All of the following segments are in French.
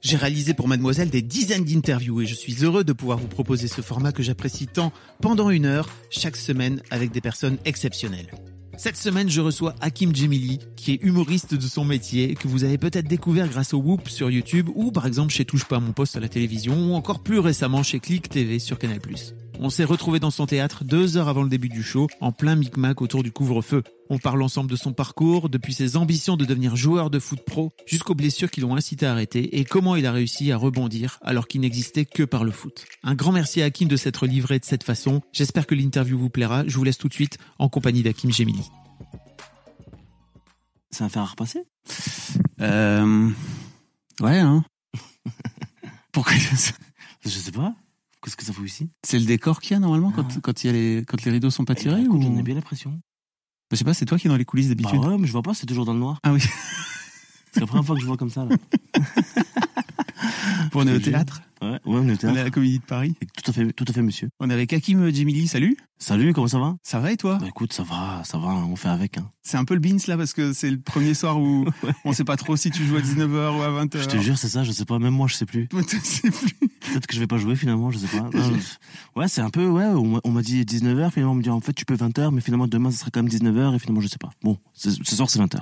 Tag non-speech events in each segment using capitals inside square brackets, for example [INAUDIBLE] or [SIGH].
J'ai réalisé pour Mademoiselle des dizaines d'interviews et je suis heureux de pouvoir vous proposer ce format que j'apprécie tant pendant une heure chaque semaine avec des personnes exceptionnelles. Cette semaine, je reçois Hakim Djemili, qui est humoriste de son métier, que vous avez peut-être découvert grâce au Whoop sur YouTube ou par exemple chez Touche pas à mon poste à la télévision ou encore plus récemment chez Click TV sur Canal+. On s'est retrouvés dans son théâtre deux heures avant le début du show, en plein micmac autour du couvre-feu. On parle ensemble de son parcours, depuis ses ambitions de devenir joueur de foot pro, jusqu'aux blessures qui l'ont incité à arrêter, et comment il a réussi à rebondir alors qu'il n'existait que par le foot. Un grand merci à Hakim de s'être livré de cette façon. J'espère que l'interview vous plaira. Je vous laisse tout de suite en compagnie d'Hakim Gemili. Ça va faire à repasser? Euh... Ouais, hein. [LAUGHS] Pourquoi Je sais pas. Qu'est-ce que ça fout ici C'est le décor qu'il y a normalement quand, Ah. quand, il y a les, quand les rideaux sont pas tirés Eh ben. J'en ai bien l'impression. Je sais pas, c'est toi qui es dans les coulisses Bah d'habitude. ouais, mais je vois pas, c'est toujours dans le noir. Ah oui, C'est la première fois que je vois comme ça là. [LAUGHS] [LAUGHS] on est au théâtre. Ouais, ouais, on est au On est à la Comédie de Paris. Tout à fait, tout à fait, monsieur. On est avec Hakim Djemili, salut. Salut, comment ça va? Ça va et toi? Bah écoute, ça va, ça va, on fait avec. Hein. C'est un peu le beans là parce que c'est le premier soir où [LAUGHS] on sait pas trop si tu joues à 19h ou à 20h. Je te jure, c'est ça, je sais pas, même moi je sais plus. Toi, tu sais plus. Peut-être que je vais pas jouer finalement, je sais pas. Non, [LAUGHS] je- ouais, c'est un peu, ouais, on m'a- dit 19h, finalement on me dit en fait tu peux 20h, mais finalement demain ça sera quand même 19h et finalement je sais pas. Bon, ce soir c'est 20h.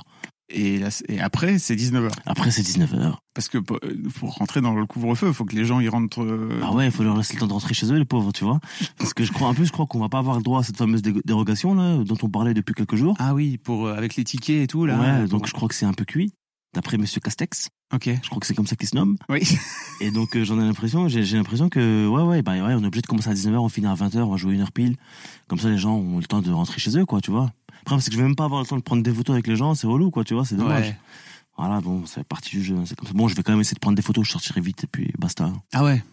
Et, là, et après, c'est 19h. Après c'est 19h. Parce que pour, pour rentrer dans le couvre-feu, il faut que les gens y rentrent. euh, Ah ouais, il faut leur laisser le temps de rentrer chez eux, les pauvres, tu vois. Parce que je crois un peu, je crois qu'on va pas avoir le droit à cette fameuse dé- dérogation là, dont on parlait depuis quelques jours. Ah oui, pour, euh, avec les tickets et tout là. ouais, pour- donc je crois que c'est un peu cuit. D'après Monsieur Castex, Ok. je crois que c'est comme ça qu'il se nomme. Oui. [LAUGHS] Et donc euh, j'en ai l'impression, j'ai j'ai l'impression que ouais ouais bah ouais, on est obligé de commencer à 19h, on finit à 20h, on va jouer une heure pile. Comme ça les gens ont le temps de rentrer chez eux quoi, tu vois. Le problème c'est que je vais même pas avoir le temps de prendre des photos avec les gens, c'est relou quoi, tu vois, c'est dommage. Ouais. Voilà, bon, c'est partie du jeu, hein, c'est comme ça. Bon, je vais quand même essayer de prendre des photos, je sortirai vite et puis basta. Ah ouais.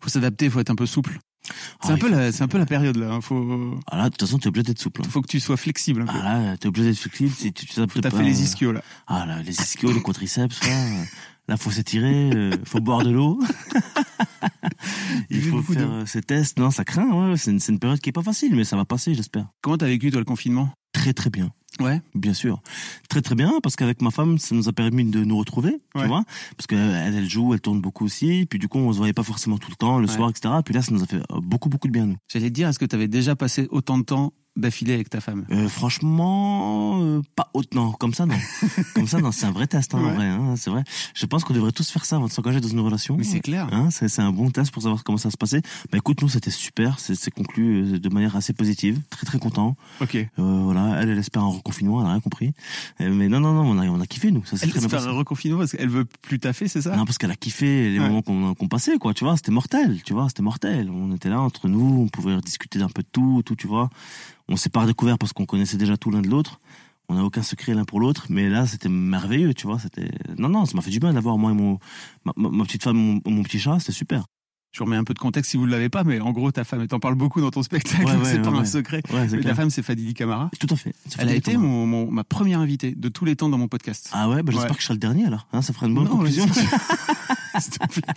Faut s'adapter, faut être un peu souple. C'est Ah, un il peu faut- la, c'est un peu la période là. hein. Faut, Ah là, de toute façon, t'es obligé d'être souple. hein. faut que tu sois flexible un peu. Ah là, t'es obligé d'être flexible si tu tu T'as pas, fait les euh, ischios là. Ah là, les ischios, les quadriceps, là, euh, là faut s'étirer, euh, faut boire de l'eau. [LAUGHS] Il faut faire d'eau. euh, ces tests. Non, ça craint, ouais, c'est une, c'est une période qui est pas facile, mais ça va passer, j'espère. Comment t'as vécu toi le confinement? Très très bien. Ouais. Bien sûr. Très très bien, parce qu'avec ma femme, ça nous a permis de nous retrouver, Ouais. tu vois. Parce qu'elle, elle joue, elle tourne beaucoup aussi, puis du coup, on se voyait pas forcément tout le temps, le Ouais. soir, etc. Puis là, ça nous a fait euh, beaucoup beaucoup de bien, nous. J'allais te dire, est-ce que t'avais déjà passé autant de temps d'affilée avec ta femme Euh, franchement, euh, pas autant. Comme ça, non. [LAUGHS] Comme ça, non. C'est un vrai test, hein, en Ouais. vrai. Hein, c'est vrai. Je pense qu'on devrait tous faire ça avant de s'engager dans une relation. Mais c'est clair. Hein, c'est, un bon test pour savoir comment ça se passait. Bah écoute, nous, c'était super. C'est, conclu euh, de manière assez positive. Très, très content. Ok. Euh, voilà. Elle, elle espère un reconfinement. Elle a rien compris. Mais non, non, non. On a, on a kiffé, nous. Ça Elle très espère un reconfinement parce qu'elle veut plus taffer, c'est ça? Non, parce qu'elle a kiffé les Ouais. moments qu'on, qu'on passait, quoi. Tu vois, c'était mortel. Tu vois, c'était mortel. On était là entre nous. On pouvait discuter d'un peu de tout, tout, tu vois. On s'est pas redécouvert parce qu'on connaissait déjà tout l'un de l'autre. On n'a aucun secret l'un pour l'autre, mais là c'était merveilleux, tu vois. C'était non, non, ça m'a fait du bien d'avoir moi et mon ma, petite femme, mon petit chat, c'était super. Je vous remets un peu de contexte si vous ne l'avez pas, mais en gros, ta femme, elle t'en parle beaucoup dans ton spectacle, Ouais, [LAUGHS] c'est ouais, pas un secret. Mais ta femme, c'est Fadili Camara. Tout à fait. Elle a été mon, mon- ma première invitée de tous les temps dans mon podcast. Ah ouais, bah, j'espère que je serai le dernier alors. Hein, ça fera une bonne Non, conclusion. [LAUGHS] [LAUGHS] S'il te plaît.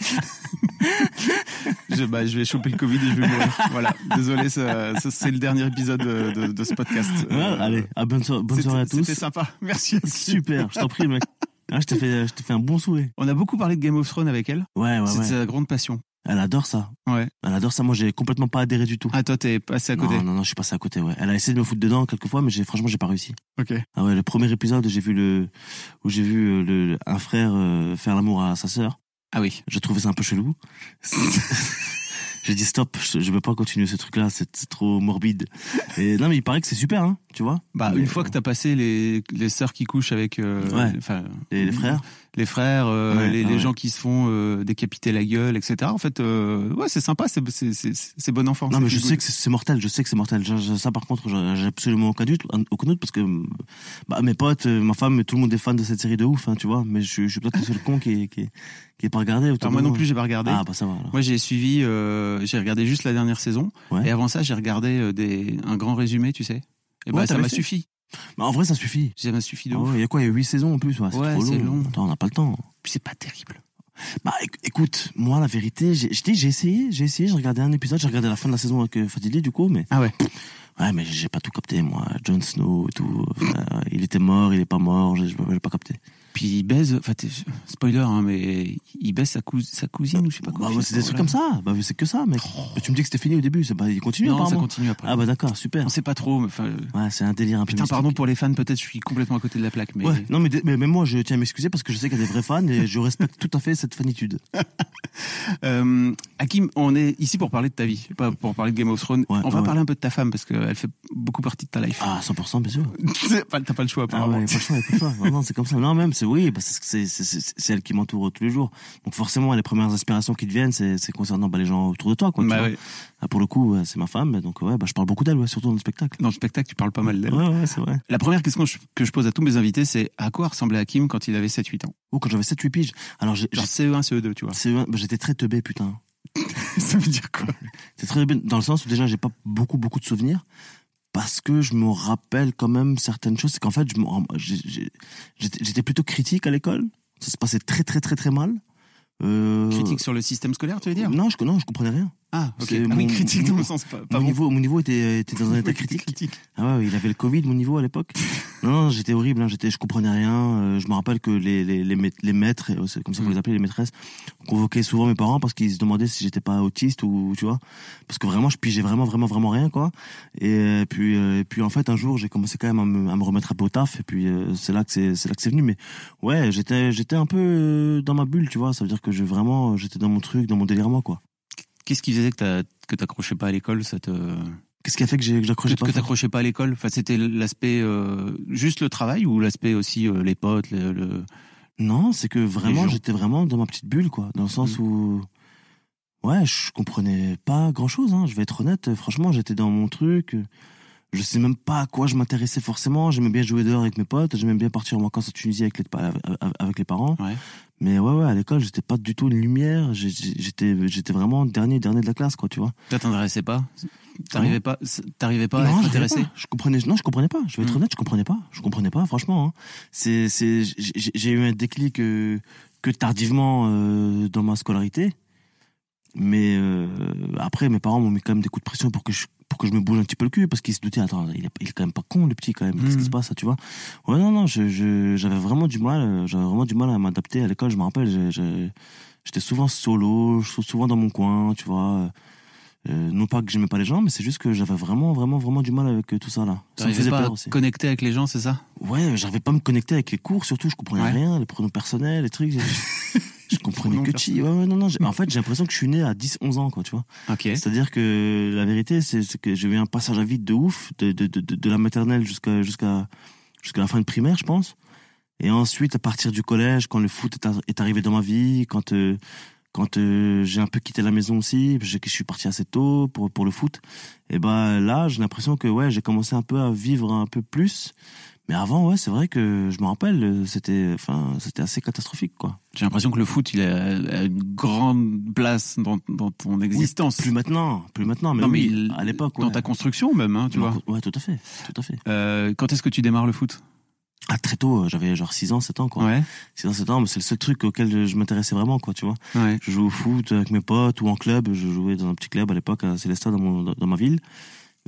je, bah, je vais choper le Covid et je vais mourir. Voilà. Désolé, c'est le dernier épisode de, de- de ce podcast. Ouais, Euh, allez, à bonne, so- bonne c'était- soirée à tous. C'était sympa. Merci. Super, je t'en prie, mec. Ah, je t'ai fait, je fait un bon souhait. On a beaucoup parlé de Game of Thrones avec elle. Ouais, ouais, c'est ouais. sa grande passion. Elle adore ça. Ouais. Elle adore ça. Moi, j'ai complètement pas adhéré du tout. Ah, toi, t'es passé à côté. Non, non, non, je suis passé à côté, ouais. Elle a essayé de me foutre dedans quelques fois, mais j'ai, franchement, j'ai pas réussi. Ok. Ah ouais, le premier épisode, j'ai vu le, où j'ai vu euh, le, un frère euh, faire l'amour à sa sœur. Ah oui. Je trouvais ça un peu chelou. [LAUGHS] j'ai dit stop, je, je veux pas continuer ce truc-là, c'est trop morbide. Et non, mais il paraît que c'est super, hein, tu vois. Bah, Mais, une fois que t'as passé les, les sœurs qui couchent avec euh, Ouais. enfin, les frères les frères, euh, Ouais, les, ah les ouais. gens qui se font euh, décapiter la gueule, etc. En fait, euh, ouais, c'est sympa, c'est c'est bon enfant. Non, mais je sais que c'est mortel, je sais que c'est mortel. Je- je- ça, par contre, j'ai absolument aucun doute, aucun doute parce que bah, mes potes, ma femme, tout le monde est fan de cette série de ouf, hein, tu vois. Mais je, suis- je suis peut-être le seul con qui, qui, qui est pas regardé. autour Alors de moi non plus, j'ai pas regardé. Ah, bah ça va. alors. Moi, j'ai suivi, euh, j'ai regardé juste la dernière saison, Ouais. et avant ça, j'ai regardé euh, des un grand résumé, tu sais. Et bah, Ouais, ça t'avais m'a fait suffi. Bah, en vrai, ça suffit. Ça m'a suffi de Ah ouais, Il y a quoi Il y a 8 saisons en plus? Ouais, c'est Ouais, trop c'est long. long. Attends, on n'a pas le temps. Puis c'est pas terrible. Bah éc- écoute, moi la vérité, j'ai je dis, j'ai essayé, j'ai essayé, j'ai regardé un épisode, j'ai regardé la fin de la saison avec euh, Fadili du coup, mais Ah ouais. ouais, mais j'ai pas tout capté moi. Jon Snow et tout, il était mort, il est pas mort, j'ai j'ai pas capté. Puis il baise, enfin spoiler, hein, mais il baise sa, cous- sa cousine ou je sais pas quoi. Bah, c'est des trucs comme ça. Bah c'est que ça, mec. Mais tu me dis que c'était fini au début, pas, il continue Non, ça continue après. Ah bah d'accord, super. On sait pas trop. mais Enfin, Ouais, c'est un délire un peu putain, mystique. pardon pour les fans, peut-être je suis complètement à côté de la plaque, mais Ouais, non mais, mais même moi je tiens à m'excuser parce que je sais qu'il y a des vrais fans et je respecte tout à fait cette fanitude. [LAUGHS] Euh, Hakim, on est ici pour parler de ta vie, pas pour parler de Game of Thrones. Ouais, on va parler un peu de ta femme parce qu'elle fait beaucoup partie de ta life. Ah 100% bien sûr. [LAUGHS] T'as pas le choix Ah apparemment. ouais, pas le choix, pas le choix. Non, non, c'est comme ça. Non, même, c'est oui, parce que c'est, c'est, c'est, c'est elle qui m'entoure tous les jours. Donc forcément, les premières inspirations qui te viennent, c'est, concernant bah, les gens autour de toi, quoi. Bah. Ah, pour le coup, c'est ma femme, donc ouais, bah, je parle beaucoup d'elle, ouais, surtout dans le spectacle. Dans le spectacle, tu parles pas mal d'elle. Ouais, ouais, c'est vrai. La première question que je- pose à tous mes invités, c'est à quoi ressemblait Hakim quand il avait 7-8 ans? Ou quand j'avais 7-8 piges. Alors, j'ai, Genre CE1, CE2, tu vois. bah, j'étais très teubé, putain. [LAUGHS] Ça veut dire quoi? C'est très dans le sens où déjà, j'ai pas beaucoup, beaucoup de souvenirs. Parce que je me rappelle quand même certaines choses. C'est qu'en fait, j'étais plutôt critique à l'école. Ça se passait très, très, très, très mal. Euh, Critique sur le système scolaire, tu veux dire? Non, je, non, je comprenais rien. Ah, ok. Ah oui, mon- critique dans le sens pas, pas mon, bon. niveau, mon niveau était, était dans un [LAUGHS] état critique. Ah ouais, il avait le Covid, mon niveau à l'époque. [LAUGHS] non, non, j'étais horrible, hein, j'étais, je comprenais rien. euh, je me rappelle que les, les, les, maît- les maîtres, euh, comme ça qu'on Mm. les appelait, les maîtresses, convoquaient souvent mes parents parce qu'ils se demandaient si j'étais pas autiste ou, tu vois. Parce que vraiment, je pigeais vraiment, vraiment, vraiment rien, quoi. Et euh, puis, euh, et puis en fait, un jour, j'ai commencé quand même à me, à me remettre un peu au taf. Et puis, euh, c'est là que c'est, c'est là que c'est venu. Mais ouais, j'étais, j'étais un peu dans ma bulle, tu vois. Ça veut dire que je, vraiment, j'étais dans mon truc, dans mon délire moi, quoi. Qu'est-ce qui faisait que que t'accrochais pas à l'école ça te... Qu'est-ce qui a fait que j'accrochais pas que t'accrochais pas à l'école? Enfin, C'était l'aspect euh, juste le travail ou l'aspect aussi euh, les potes le, le- Non, c'est que vraiment, j'étais vraiment dans ma petite bulle, quoi. Dans le sens où, ouais, je comprenais pas grand chose, hein. Je vais être honnête. Franchement, j'étais dans mon truc. Je sais même pas à quoi je m'intéressais forcément. J'aimais bien jouer dehors avec mes potes. J'aimais bien partir en vacances en Tunisie avec les, pa- avec les parents. Ouais. Mais ouais, ouais, à l'école, j'étais pas du tout une lumière. J'étais, j'étais vraiment dernier, dernier de la classe, quoi, tu vois. Ça t'intéressait pas T'arrivais pas, t'arrivais pas à non, intéressé pas. Je comprenais, non, je comprenais pas. Je vais être Mm. honnête, je comprenais pas. Je comprenais pas, franchement. hein. C'est, c'est, j'ai j'ai eu un déclic euh, que tardivement euh, dans ma scolarité. Mais euh, après, mes parents m'ont mis quand même des coups de pression pour que je pour que je me bouge un petit peu le cul parce qu'ils se doutaient attends il est, il est quand même pas con le petit quand même qu'est-ce qui se passe ça, tu vois? Ouais non non je je- j'avais vraiment du mal euh, j'avais vraiment du mal à m'adapter à l'école je me rappelle j'étais souvent solo souvent dans mon coin tu vois euh, non pas que j'aimais pas les gens mais c'est juste que j'avais vraiment vraiment vraiment du mal avec euh, tout ça là ça me faisait pas peur aussi connecter avec les gens, c'est ça? Ouais j'arrivais pas à me connecter avec les cours surtout je comprenais Ouais. rien les pronoms personnels les trucs je, [LAUGHS] comprenais que chi ouais, ouais non non en fait j'ai l'impression que je suis né à 10 11 ans quoi tu vois Ok. c'est-à-dire que la vérité, c'est que j'ai eu un passage à vide de ouf, de, de, de, de la maternelle jusqu'à jusqu'à jusqu'à la fin de primaire, je pense. Et ensuite, à partir du collège, quand le foot est arrivé dans ma vie, quand euh, quand euh, j'ai un peu quitté la maison aussi, que je suis parti assez tôt pour pour le foot. Et ben là, j'ai l'impression que ouais, j'ai commencé un peu à vivre un peu plus. Mais avant, ouais, c'est vrai que je me rappelle, c'était enfin c'était assez catastrophique quoi. J'ai l'impression que le foot, il a, a une grande place dans, dans ton existence. Plus maintenant, plus maintenant, mais, Non, mais il- à l'époque, Dans ouais. ta construction même, hein, tu vois. Ouais, tout à fait, tout à fait. Euh, quand est-ce que tu démarres le foot? Ah, très tôt, euh, j'avais genre 6 ans, 7 ans, quoi. Ouais. 6 ans, 7 ans, mais c'est le seul truc auquel je, m'intéressais vraiment, quoi, tu vois. Ouais. Je jouais au foot avec mes potes ou en club. Je jouais dans un petit club à l'époque à Célestat, dans, mon, dans, ma ville.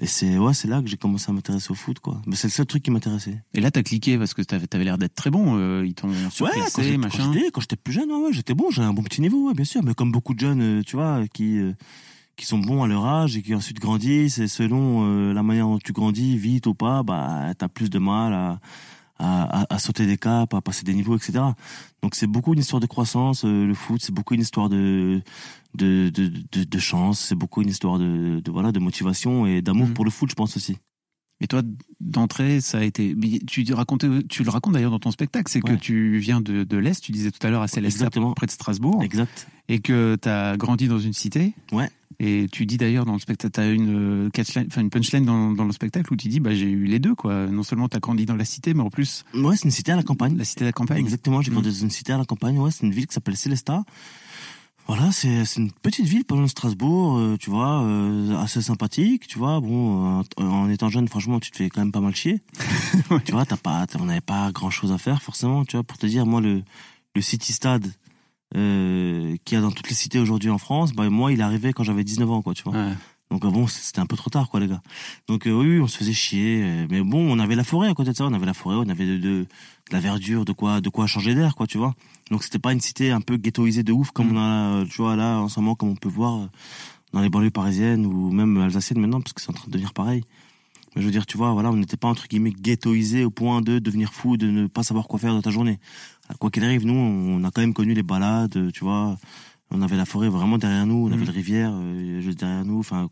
Et c'est, ouais, c'est là que j'ai commencé à m'intéresser au foot, quoi. Mais c'est le seul truc qui m'intéressait. Et là, t'as cliqué parce que t'avais, t'avais l'air d'être très bon. euh, ils t'ont Ouais, surclassé, j'étais- quand machin. quand j'étais plus jeune, ouais, ouais, j'étais bon, j'avais un bon petit niveau, ouais, bien sûr. Mais comme beaucoup de jeunes, euh, tu vois, qui, euh, qui sont bons à leur âge et qui ensuite grandissent, et selon euh, la manière dont tu grandis, vite ou pas, bah, t'as plus de mal à, à, à, sauter des caps, à passer des niveaux, etc. Donc c'est beaucoup une histoire de croissance. Euh, le foot, c'est beaucoup une histoire de de de, de, de chance. C'est beaucoup une histoire de, de voilà de motivation et d'amour Mhm. pour le foot, je pense aussi. Et toi, d'entrée, ça a été. Tu racontais, tu le racontes d'ailleurs dans ton spectacle, c'est que tu viens de, de l'est. Tu disais tout à l'heure à Célestat, près de Strasbourg, Exact. et que tu as grandi dans une cité. Ouais. Et tu dis d'ailleurs dans le spectacle, tu as une, euh, catchline- une punchline dans, dans le spectacle où tu dis bah, j'ai eu les deux. quoi. Non seulement tu as grandi dans la cité, mais en plus Ouais, c'est une cité à la campagne. la cité de la campagne. Exactement, j'ai grandi dans une cité à la campagne, ouais, c'est une ville qui s'appelle Célestat. Voilà, c'est une petite ville pas loin de Strasbourg, euh, tu vois, euh, assez sympathique, tu vois. Bon, euh, en étant jeune, franchement, tu te fais quand même pas mal chier. [LAUGHS] Ouais. Tu vois, t'as pas, on n'avait pas grand chose à faire forcément, tu vois. Pour te dire, moi, le le City Stade euh, qu'il y a dans toutes les cités aujourd'hui en France, bah moi, il est arrivé quand j'avais 19 ans, quoi, tu vois. Ouais. Donc euh, bon, c'était un peu trop tard, quoi, les gars. Donc euh, oui, on se faisait chier. euh, mais bon, on avait la forêt à côté de ça. On avait la forêt, on avait de, de, de la verdure, de quoi, de quoi changer d'air, quoi, tu vois. Donc c'était pas une cité un peu ghettoisée de ouf comme Mm. on a, euh, tu vois, là en ce moment, comme on peut voir dans les banlieues parisiennes ou même alsaciennes maintenant, parce que c'est en train de devenir pareil. Mais je veux dire, tu vois, voilà, on n'était pas entre guillemets ghettoisé au point de devenir fou, de ne pas savoir quoi faire de ta journée. Quoi qu'il arrive, nous, on a quand même connu les balades, euh, tu vois. On avait la forêt vraiment derrière nous, on avait Mhm. la rivière euh, juste derrière nous. Enfin,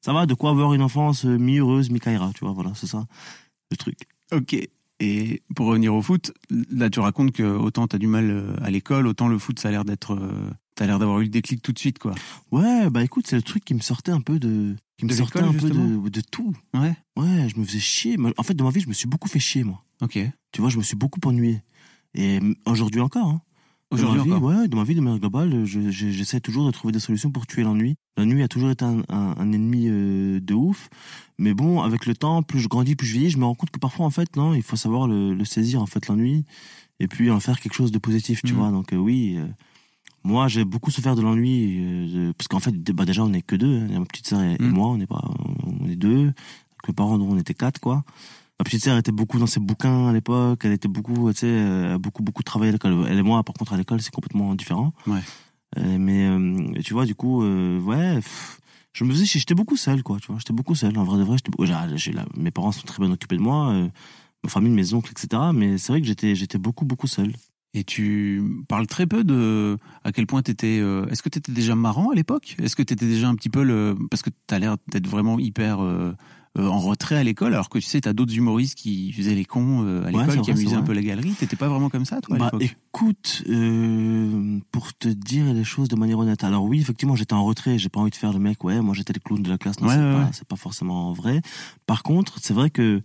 ça va, de quoi avoir une enfance euh, mi-heureuse, mi-caïra, tu vois, voilà, c'est ça, le truc. Ok. Et pour revenir au foot, là tu racontes que autant tu as du mal euh, à l'école, autant le foot ça a l'air d'être. euh, T'as l'air d'avoir eu le déclic tout de suite, quoi. Ouais, bah écoute, c'est le truc qui me sortait un peu de, qui me De sortait un peu de, de tout. Ouais. Ouais, je me faisais chier. En fait, dans ma vie, je me suis beaucoup fait chier, moi. Ok. Tu vois, je me suis beaucoup ennuyé. Et m- aujourd'hui encore, hein. Aujourd'hui dans ma vie, encore. Ouais, dans ma vie de manière globale, je- je- j'essaie toujours de trouver des solutions pour tuer l'ennui. L'ennui a toujours été un, un- un ennemi euh, de ouf. Mais bon, avec le temps, plus je grandis, plus je vieillis, je me rends compte que parfois, en fait, non, il faut savoir le, le saisir, en fait, l'ennui. Et puis en faire quelque chose de positif, tu Mhm. vois. Donc euh, oui, euh, moi, j'ai beaucoup souffert de l'ennui. parce qu'en fait, bah, déjà, on est que deux. hein. Ma petite sœur et, et Mhm. moi, on est pas, on est deux. Avec mes parents, on était quatre, quoi. Ma petite sœur était beaucoup dans ses bouquins à l'époque. Elle était beaucoup, tu sais, euh, a beaucoup, beaucoup travaillé à l'école. Elle et moi, par contre, à l'école, c'est complètement différent. Ouais. Euh, mais euh, tu vois, du coup, euh, ouais, pff, je me faisais, j'étais beaucoup seul, quoi. Tu vois, j'étais beaucoup seul. En vrai de vrai, j'étais, la- mes parents sont très bien occupés de moi, ma famille, mes oncles, etc. Mais c'est vrai que j'étais, j'étais beaucoup, beaucoup seul. Et tu parles très peu de à quel point t'étais. euh, Est-ce que t'étais déjà marrant à l'époque? Est-ce que t'étais déjà un petit peu le parce que t'as l'air d'être vraiment hyper euh, en retrait à l'école, alors que tu sais t'as d'autres humoristes qui faisaient les cons euh, à Ouais, l'école, qui amusaient un peu la galerie. T'étais pas vraiment comme ça, toi à Bah, écoute, euh, pour te dire les choses de manière honnête. Alors oui, effectivement, j'étais en retrait. J'ai pas envie de faire le mec. Ouais, moi j'étais le clown de la classe. Non, Ouais, c'est ouais, pas, pas forcément vrai. Par contre, c'est vrai que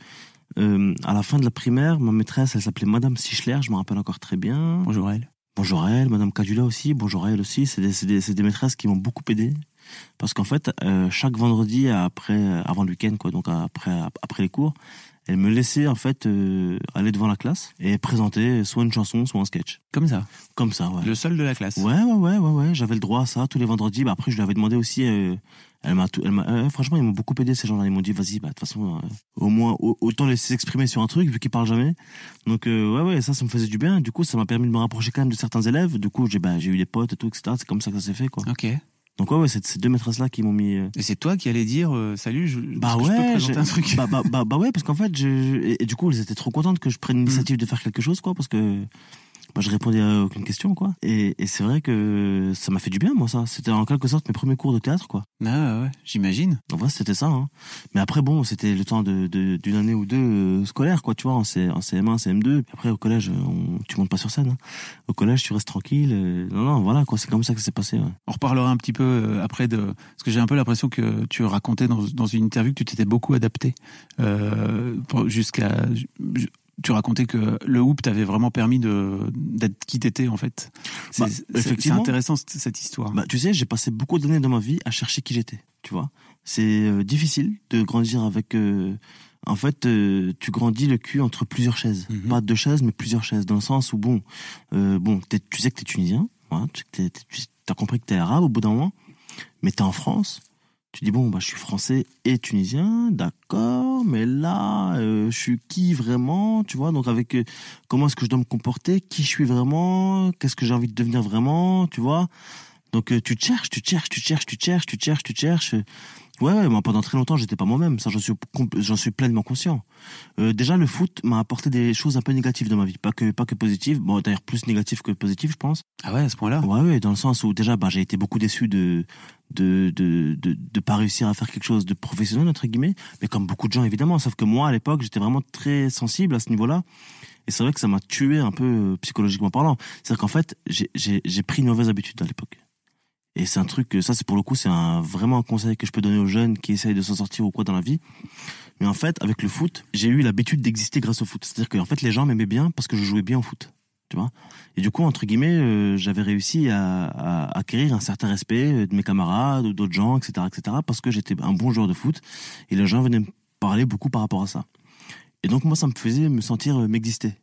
euh, à la fin de la primaire, ma maîtresse, elle s'appelait Madame Sichler. Je me rappelle encore très bien. Bonjour elle. Bonjour à elle, Madame Cadula aussi. Bonjour à elle aussi. C'est des, c'est des, c'est des maîtresses qui m'ont beaucoup aidé. Parce qu'en fait, euh, chaque vendredi après, avant le week-end, quoi, donc après, après les cours, elle me laissait en fait euh, aller devant la classe et présenter soit une chanson, soit un sketch. Comme ça. Comme ça, ouais. Le seul de la classe. Ouais, ouais, ouais, ouais, ouais. J'avais le droit à ça tous les vendredis. Bah, après, je lui avais demandé aussi. euh, elle m'a, tout- elle m'a, euh, franchement, ils m'ont beaucoup aidé ces gens-là. Ils m'ont dit, vas-y, bah de toute façon, euh, au moins, au- autant laisser s'exprimer sur un truc vu qu'ils parlent jamais. Donc, euh, ouais, ouais, ça, ça me faisait du bien. Du coup, ça m'a permis de me rapprocher quand même de certains élèves. Du coup, j'ai, bah, j'ai eu des potes et tout, etc. C'est comme ça que ça s'est fait, quoi. Ok. Donc, ouais, ouais, c'est ces deux maîtresses-là qui m'ont mis. euh, Et c'est toi qui allais dire euh, salut, je, bah que je peux ouais, présenter un truc. [LAUGHS] bah, bah, bah, bah ouais, parce qu'en fait, je, et, et du coup, elles étaient trop contentes que je prenne l'initiative de faire quelque chose, quoi, parce que bah, je répondais à aucune question, quoi. Et, et c'est vrai que ça m'a fait du bien, moi, ça. C'était en quelque sorte mes premiers cours de théâtre, quoi. Ah ouais, j'imagine. En vrai, c'était ça. Hein. Mais après, bon, c'était le temps de de- d'une année ou deux euh, scolaire, quoi, tu vois, en, C, en CM1, CM2. Puis après, au collège, on, tu montes pas sur scène. hein. Au collège, tu restes tranquille. euh, non, non, voilà, quoi. C'est comme ça que ça s'est passé. Ouais. On reparlera un petit peu euh, après de parce que j'ai un peu l'impression que tu racontais dans, dans une interview que tu t'étais beaucoup adapté euh, jusqu'à ju- tu racontais que le hoop t'avait vraiment permis de d'être qui t'étais en fait. C'est Bah, c'est effectivement. intéressant cette, histoire. Bah, tu sais, j'ai passé beaucoup d'années dans ma vie à chercher qui j'étais, tu vois. C'est euh, difficile de grandir avec... euh, en fait, euh, tu grandis le cul entre plusieurs chaises. Mhm. Pas deux chaises, mais plusieurs chaises. Dans le sens où, bon, bon tu sais que t'es tunisien, voilà, t'es- tu as compris que t'es arabe au bout d'un moment, mais t'es en France. Tu dis, bon, bah, je suis français et tunisien, d'accord, mais là, euh, je suis qui vraiment, tu vois, donc avec euh, comment est-ce que je dois me comporter, qui je suis vraiment, qu'est-ce que j'ai envie de devenir vraiment, tu vois? Donc euh, tu te cherches, tu cherches, tu cherches, tu cherches, tu cherches, tu te cherches. Ouais, ouais, moi pendant très longtemps, j'étais pas moi-même. Ça, j'en suis, compl- j'en suis pleinement conscient. Euh, déjà, le foot m'a apporté des choses un peu négatives dans ma vie, pas que pas que positives. Bon, d'ailleurs plus négatives que positives, je pense. Ah ouais, à ce point-là? Ouais, ouais, dans le sens où déjà, bah, j'ai été beaucoup déçu de de de de de pas réussir à faire quelque chose de professionnel entre guillemets, mais comme beaucoup de gens évidemment. Sauf que moi, à l'époque, j'étais vraiment très sensible à ce niveau-là. Et c'est vrai que ça m'a tué un peu euh, psychologiquement parlant. C'est-à-dire qu'en fait, j'ai j'ai j'ai pris une mauvaise habitude à l'époque. Et c'est un truc, ça c'est pour le coup, c'est un, vraiment un conseil que je peux donner aux jeunes qui essayent de s'en sortir ou quoi dans la vie. Mais en fait, avec le foot, j'ai eu l'habitude d'exister grâce au foot. C'est-à-dire que en fait, les gens m'aimaient bien parce que je jouais bien au foot. Tu vois Et du coup, entre guillemets, euh, j'avais réussi à, à acquérir un certain respect euh, de mes camarades d'autres gens, etc., etc., parce que j'étais un bon joueur de foot et les gens venaient me parler beaucoup par rapport à ça. Et donc moi, ça me faisait me sentir euh, m'exister.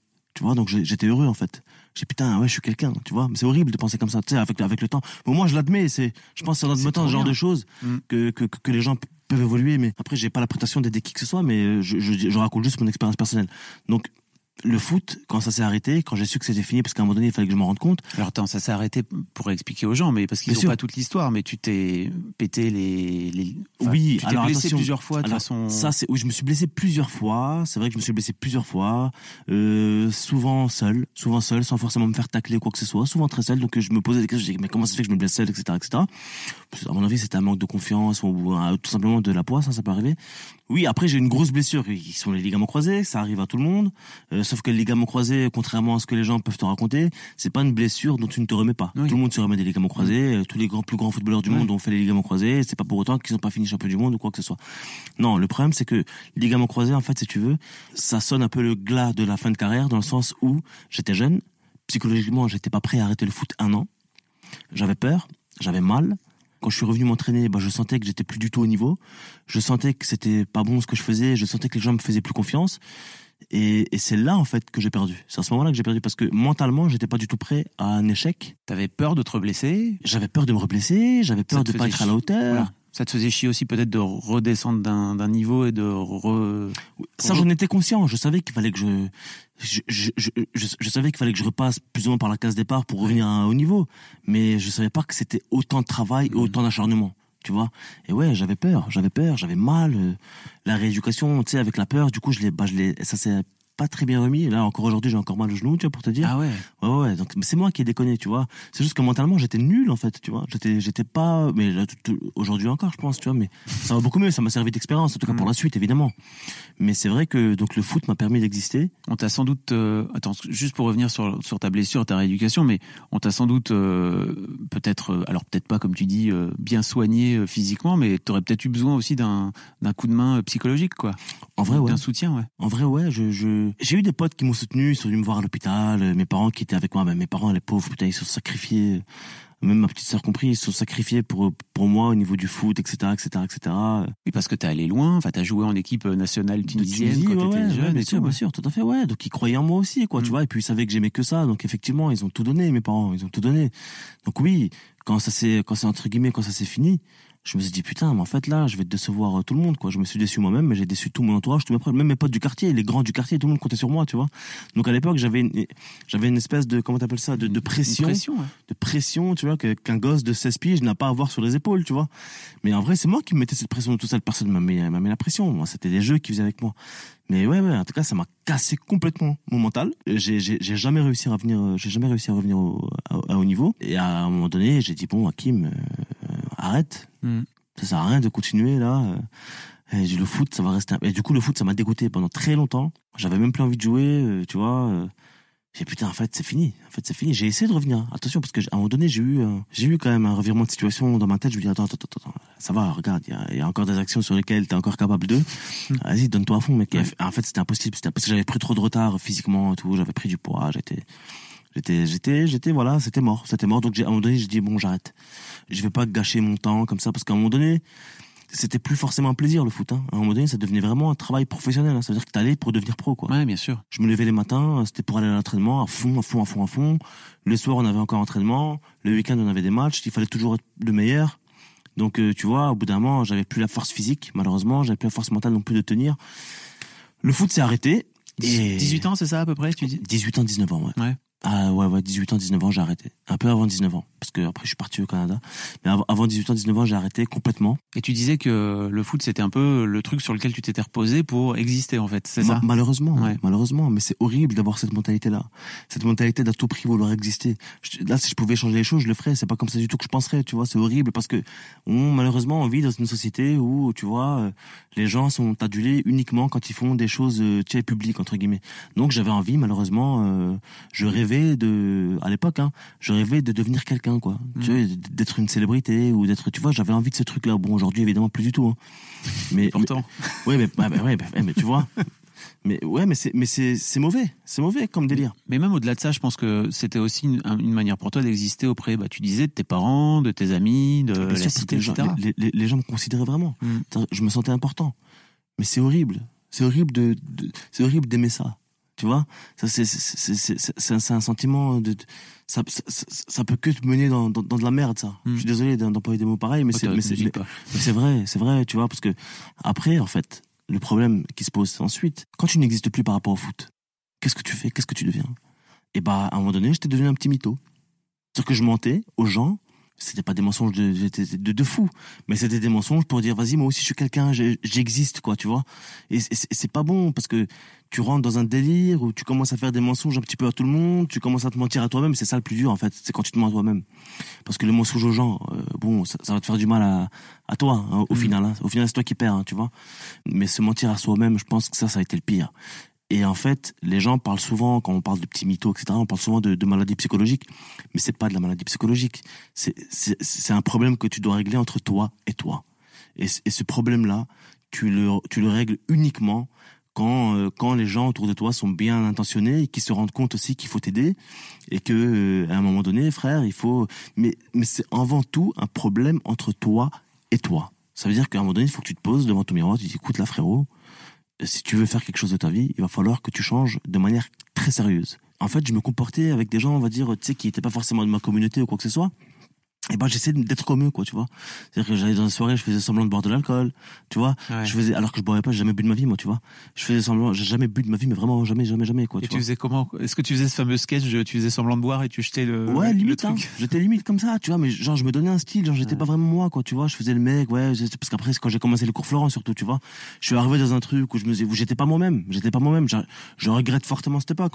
Tu vois, donc j'étais heureux en fait. J'ai putain, ouais, je suis quelqu'un, tu vois. Mais c'est horrible de penser comme ça, tu sais, avec, avec le temps. Mais moi, je l'admets, c'est, je pense que c'est en admettant trop ce genre de choses Mm. que, que, que les gens peuvent évoluer. Mais après, j'ai pas la prétention d'aider qui que ce soit, mais je, je, je raconte juste mon expérience personnelle. Donc, le foot, quand ça s'est arrêté, quand j'ai su que c'était fini, parce qu'à un moment donné, il fallait que je me rende compte. Alors attends, ça s'est arrêté pour expliquer aux gens, mais parce qu'ils n'ont pas toute l'histoire, mais tu t'es pété les... les... enfin, Oui, tu t'es blessé attention. plusieurs fois de Alors, façon... Ça, c'est oui, je me suis blessé plusieurs fois. C'est vrai que je me suis blessé plusieurs fois, euh, souvent seul, souvent seul, sans forcément me faire tacler ou quoi que ce soit, souvent très seul. Donc euh, je me posais des questions, je disais mais comment ça se fait que je me blesse seul, etc., etc. À mon avis, c'était un manque de confiance ou euh, tout simplement de la poids, ça, ça peut arriver. Oui, après j'ai une grosse blessure, qui sont les ligaments croisés, ça arrive à tout le monde. Euh, sauf que les ligaments croisés, contrairement à ce que les gens peuvent te raconter, c'est pas une blessure dont tu ne te remets pas. Oui. Tout le monde se remet des ligaments croisés. euh, Tous les grands, plus grands footballeurs du monde ont fait les ligaments croisés. C'est pas pour autant qu'ils n'ont pas fini champion du monde ou quoi que ce soit. Non, le problème c'est que les ligaments croisés, en fait, si tu veux, ça sonne un peu le glas de la fin de carrière dans le sens où j'étais jeune, psychologiquement, j'étais pas prêt à arrêter le foot un an. J'avais peur, j'avais mal. Quand je suis revenu m'entraîner, bah, je sentais que j'étais plus du tout au niveau. Je sentais que c'était pas bon ce que je faisais. Je sentais que les gens me faisaient plus confiance. Et, et c'est là, en fait, que j'ai perdu. C'est à ce moment-là que j'ai perdu parce que mentalement, j'étais pas du tout prêt à un échec. T'avais peur de te reblesser? J'avais peur de me reblesser, j'avais peur de pas être à la hauteur. Voilà. Ça te faisait chier aussi peut-être de redescendre d'un d'un niveau et de re... Ça, j'en étais conscient. Je savais qu'il fallait que je, je, je, je, je, savais qu'il fallait que je repasse plus ou moins par la case départ pour revenir à un haut niveau. Mais je savais pas que c'était autant de travail et autant d'acharnement. Tu vois? Et ouais, j'avais peur, j'avais peur, j'avais mal. euh, La rééducation, tu sais, avec la peur, du coup, je l'ai, bah, je l'ai, ça s'est pas très bien remis. Et là, encore aujourd'hui, j'ai encore mal au genou, tu vois, pour te dire. Ah ouais Ouais, ouais, donc c'est moi qui ai déconné, tu vois. C'est juste que mentalement, j'étais nul, en fait, tu vois. J'étais, j'étais pas, mais aujourd'hui encore, je pense, tu vois, mais ça va beaucoup mieux, ça m'a servi d'expérience, en tout cas pour Mm. la suite, évidemment. Mais c'est vrai que, donc, le foot m'a permis d'exister. On t'a sans doute... euh, Attends, juste pour revenir sur, sur ta blessure, ta rééducation, mais on t'a sans doute euh, peut-être... euh, Alors peut-être pas, comme tu dis, euh, bien soigné physiquement, mais t'aurais peut-être eu besoin aussi d'un d'un coup de main psychologique, quoi. En vrai, ouais. D'un soutien, ouais. En vrai, ouais, je, je, j'ai eu des potes qui m'ont soutenu, ils sont venus me voir à l'hôpital, euh, mes parents qui étaient avec moi, ben, mes parents, les pauvres, putain, ils se sont sacrifiés, même ma petite sœur compris, ils se sont sacrifiés pour, pour moi au niveau du foot, etc., etc., etc. Oui, parce que t'es allé loin, enfin t'as joué en équipe nationale de tunisienne Tunisie, quand ouais, t'étais ouais, jeune ouais, bien et sûr, tout. bien sûr, tout à fait, ouais. Donc ils croyaient en moi aussi, quoi, Mm. tu vois. Et puis ils savaient que j'aimais que ça, donc effectivement, ils ont tout donné, mes parents, ils ont tout donné. Donc oui, quand ça s'est, quand c'est entre guillemets, quand ça s'est fini, je me suis dit putain, mais en fait là, je vais décevoir euh, tout le monde, quoi. Je me suis déçu moi-même, mais j'ai déçu tout mon entourage, tous mes proches, même mes potes du quartier, les grands du quartier, tout le monde comptait sur moi, tu vois. Donc à l'époque, j'avais une, j'avais une espèce de, comment t'appelles ça, de, de pression, pression, ouais. de pression, tu vois, que, qu'un gosse de 16 piges n'a pas à avoir sur les épaules, tu vois. Mais en vrai, c'est moi qui me mettais cette pression, toute cette personne m'a mis, m'a mis la pression. Moi, c'était des jeux qu'ils faisaient avec moi. Mais ouais, ouais, en tout cas, ça m'a cassé complètement mon mental. J'ai, j'ai, j'ai jamais réussi à revenir, euh, j'ai jamais réussi à revenir au, à, à haut niveau. Et à un moment donné, j'ai dit, bon, Hakim, euh, euh, arrête. Mm. Ça sert à rien de continuer, là. euh. Et le foot, ça va rester. un- Et du coup, le foot, ça m'a dégoûté pendant très longtemps. J'avais même plus envie de jouer, euh, tu vois. euh. J'ai putain, en fait, c'est fini. En fait, c'est fini. J'ai essayé de revenir. Attention, parce que à un moment donné, j'ai eu, j'ai eu quand même un revirement de situation dans ma tête. Je me dis, attends, attends, attends, attends. ça va, regarde, il y a, il y a encore des actions sur lesquelles t'es encore capable de. Vas-y, donne-toi à fond, mec. Ouais. En fait, c'était impossible. C'était parce que j'avais pris trop de retard physiquement et tout. J'avais pris du poids. J'étais, j'étais, j'étais, j'étais, voilà, c'était mort. C'était mort. Donc, à un moment donné, j'ai dit, bon, j'arrête. Je vais pas gâcher mon temps comme ça parce qu'à un moment donné, c'était plus forcément un plaisir le foot. Hein. À un moment donné, ça devenait vraiment un travail professionnel. Hein. Ça veut dire que t'allais pour devenir pro, quoi. Ouais, bien sûr. Je me levais les matins, c'était pour aller à l'entraînement à fond, à fond, à fond, à fond. Le soir, on avait encore entraînement. Le week-end, on avait des matchs. Il fallait toujours être le meilleur. Donc, euh, tu vois, au bout d'un moment, j'avais plus la force physique, malheureusement. J'avais plus la force mentale non plus de tenir. Le foot s'est arrêté. Et 18 ans, c'est ça à peu près, tu dis? 18 ans, 19 ans, ouais. Ouais. Ah ouais, ouais, 18 ans, 19 ans, j'ai arrêté. Un peu avant 19 ans. Parce que après je suis parti au Canada. Mais av- avant 18 ans, 19 ans, j'ai arrêté complètement. Et tu disais que le foot, c'était un peu le truc sur lequel tu t'étais reposé pour exister, en fait. C'est Ma- ça? Malheureusement, Ouais. malheureusement, mais c'est horrible d'avoir cette mentalité-là. Cette mentalité d'à tout prix vouloir exister. Je- là, si je pouvais changer les choses, je le ferais. C'est pas comme ça du tout que je penserais, tu vois. C'est horrible parce que on, malheureusement, on vit dans une société où, tu vois, euh, les gens sont adulés uniquement quand ils font des choses, euh, tu sais, publiques entre guillemets. Donc j'avais envie, malheureusement, euh, je rêvais de, à l'époque, hein, je rêvais de devenir quelqu'un, quoi. Mm. Tu vois, d'être une célébrité ou d'être, tu vois, j'avais envie de ce truc-là. Bon, aujourd'hui, évidemment, plus du tout. Hein. [LAUGHS] Mais, Pourtant. Ouais, mais, ouais, mais, ouais, mais, mais tu vois. [LAUGHS] Mais ouais, mais c'est, mais c'est, c'est mauvais. C'est mauvais comme délire. Mais même au-delà de ça, je pense que c'était aussi une, une manière pour toi d'exister auprès, bah, tu disais, de tes parents, de tes amis, de Bien la sûr, cité, les gens, etc. les, les- les gens me considéraient vraiment. Mm. Je me sentais important. Mais c'est horrible. C'est horrible de, de- c'est horrible d'aimer ça. Tu vois? Ça, c'est, c'est, c'est, un, c'est un sentiment de, de- ça, ça, peut que te mener dans, dans, dans de la merde, ça. Mm. Je suis désolé d'employer des mots pareils, mais c'est, t'as- mais c'est, vrai, c'est vrai, tu vois, parce que après, en fait, le problème qui se pose ensuite, quand tu n'existes plus par rapport au foot, qu'est-ce que tu fais? Qu'est-ce que tu deviens? Et bah, à un moment donné, j'étais devenu un petit mytho. C'est-à-dire que je mentais aux gens, c'était pas des mensonges de, de, de, de fou, mais c'était des mensonges pour dire, vas-y, moi aussi je suis quelqu'un, j'existe, quoi, tu vois. Et c'est- pas bon, parce que tu rentres dans un délire où tu commences à faire des mensonges un petit peu à tout le monde, tu commences à te mentir à toi-même, c'est ça le plus dur, en fait, c'est quand tu te mens à toi-même. Parce que le mensonge aux gens, euh, bon, ça, ça va te faire du mal à, à toi, hein, au Mhm. final. hein. Au final, c'est toi qui perds, hein, tu vois. Mais se mentir à soi-même, je pense que ça, ça a été le pire. Et en fait, les gens parlent souvent, quand on parle de petits mythos, etc., on parle souvent de, de maladies psychologiques. Mais c'est pas de la maladie psychologique. C'est, un problème que tu dois régler entre toi et toi. Et ce problème-là, tu le, tu le règles uniquement quand, euh, quand les gens autour de toi sont bien intentionnés et qui se rendent compte aussi qu'il faut t'aider et que, euh, à un moment donné, frère, il faut, mais, mais c'est avant tout un problème entre toi et toi. Ça veut dire qu'à un moment donné, il faut que tu te poses devant ton miroir, tu dis, écoute là, frérot, si tu veux faire quelque chose de ta vie, il va falloir que tu changes de manière très sérieuse. En fait, je me comportais avec des gens, on va dire, tu sais, qui n'étaient pas forcément de ma communauté ou quoi que ce soit. Et ben, j'essayais d'être comme eux, quoi, tu vois. C'est-à-dire que j'allais dans une soirée, je faisais semblant de boire de l'alcool, tu vois. Ouais. Je faisais, alors que je boirais pas, j'ai jamais bu de ma vie, moi, tu vois. Je faisais semblant, j'ai jamais bu de ma vie, mais vraiment jamais, jamais, jamais, quoi, Et tu faisais comment Est-ce que tu faisais ce fameux sketch de tu faisais semblant de boire et tu jetais le, Ouais, limite, hein. J'étais limite comme ça, tu vois, mais genre, je me donnais un style, genre, j'étais Ouais. pas vraiment moi, quoi, tu vois. Je faisais le mec, ouais, c'est- parce qu'après, c'est quand j'ai commencé le cours Florent, surtout, tu vois. Je suis arrivé dans un truc où je me disais, où j'étais pas moi-même, j'étais pas moi-même. Je, je regrette fortement cette époque.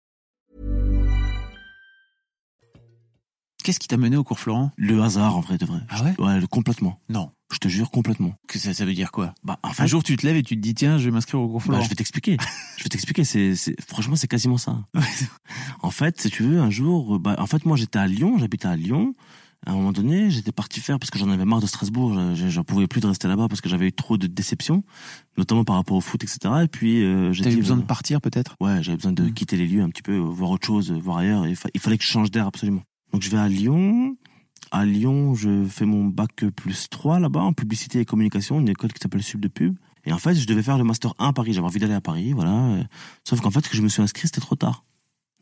Qu'est-ce qui t'a mené au cours Florent? Le hasard, en vrai, de vrai. Ah ouais? Ouais, complètement. Non. Je te jure, complètement. Que ça, ça veut dire quoi? Bah, en fait, Un jour, tu te lèves et tu te dis, tiens, je vais m'inscrire au cours bah, Florent. je vais t'expliquer. [LAUGHS] je vais t'expliquer. C'est, c'est, franchement, c'est quasiment ça. En fait, si tu veux, un jour, euh, bah, en fait, moi, j'étais à Lyon, j'habitais à Lyon. À un moment donné, j'étais parti faire parce que j'en avais marre de Strasbourg. je- J'en pouvais plus de rester là-bas parce que j'avais eu trop de déceptions, notamment par rapport au foot, etc. Et puis, euh, dit, besoin de euh, partir peut-être? Ouais, j'avais besoin de quitter les lieux un petit peu, euh, voir autre chose, voir ailleurs. Et fa- il fallait que je change d'air absolument. Donc je vais à Lyon. À Lyon, je fais mon bac plus 3 là-bas en publicité et communication, une école qui s'appelle Sub de Pub. Et en fait, je devais faire le master 1 à Paris. J'avais envie d'aller à Paris, voilà. Euh, Sauf qu'en fait, que je me suis inscrit, c'était trop tard.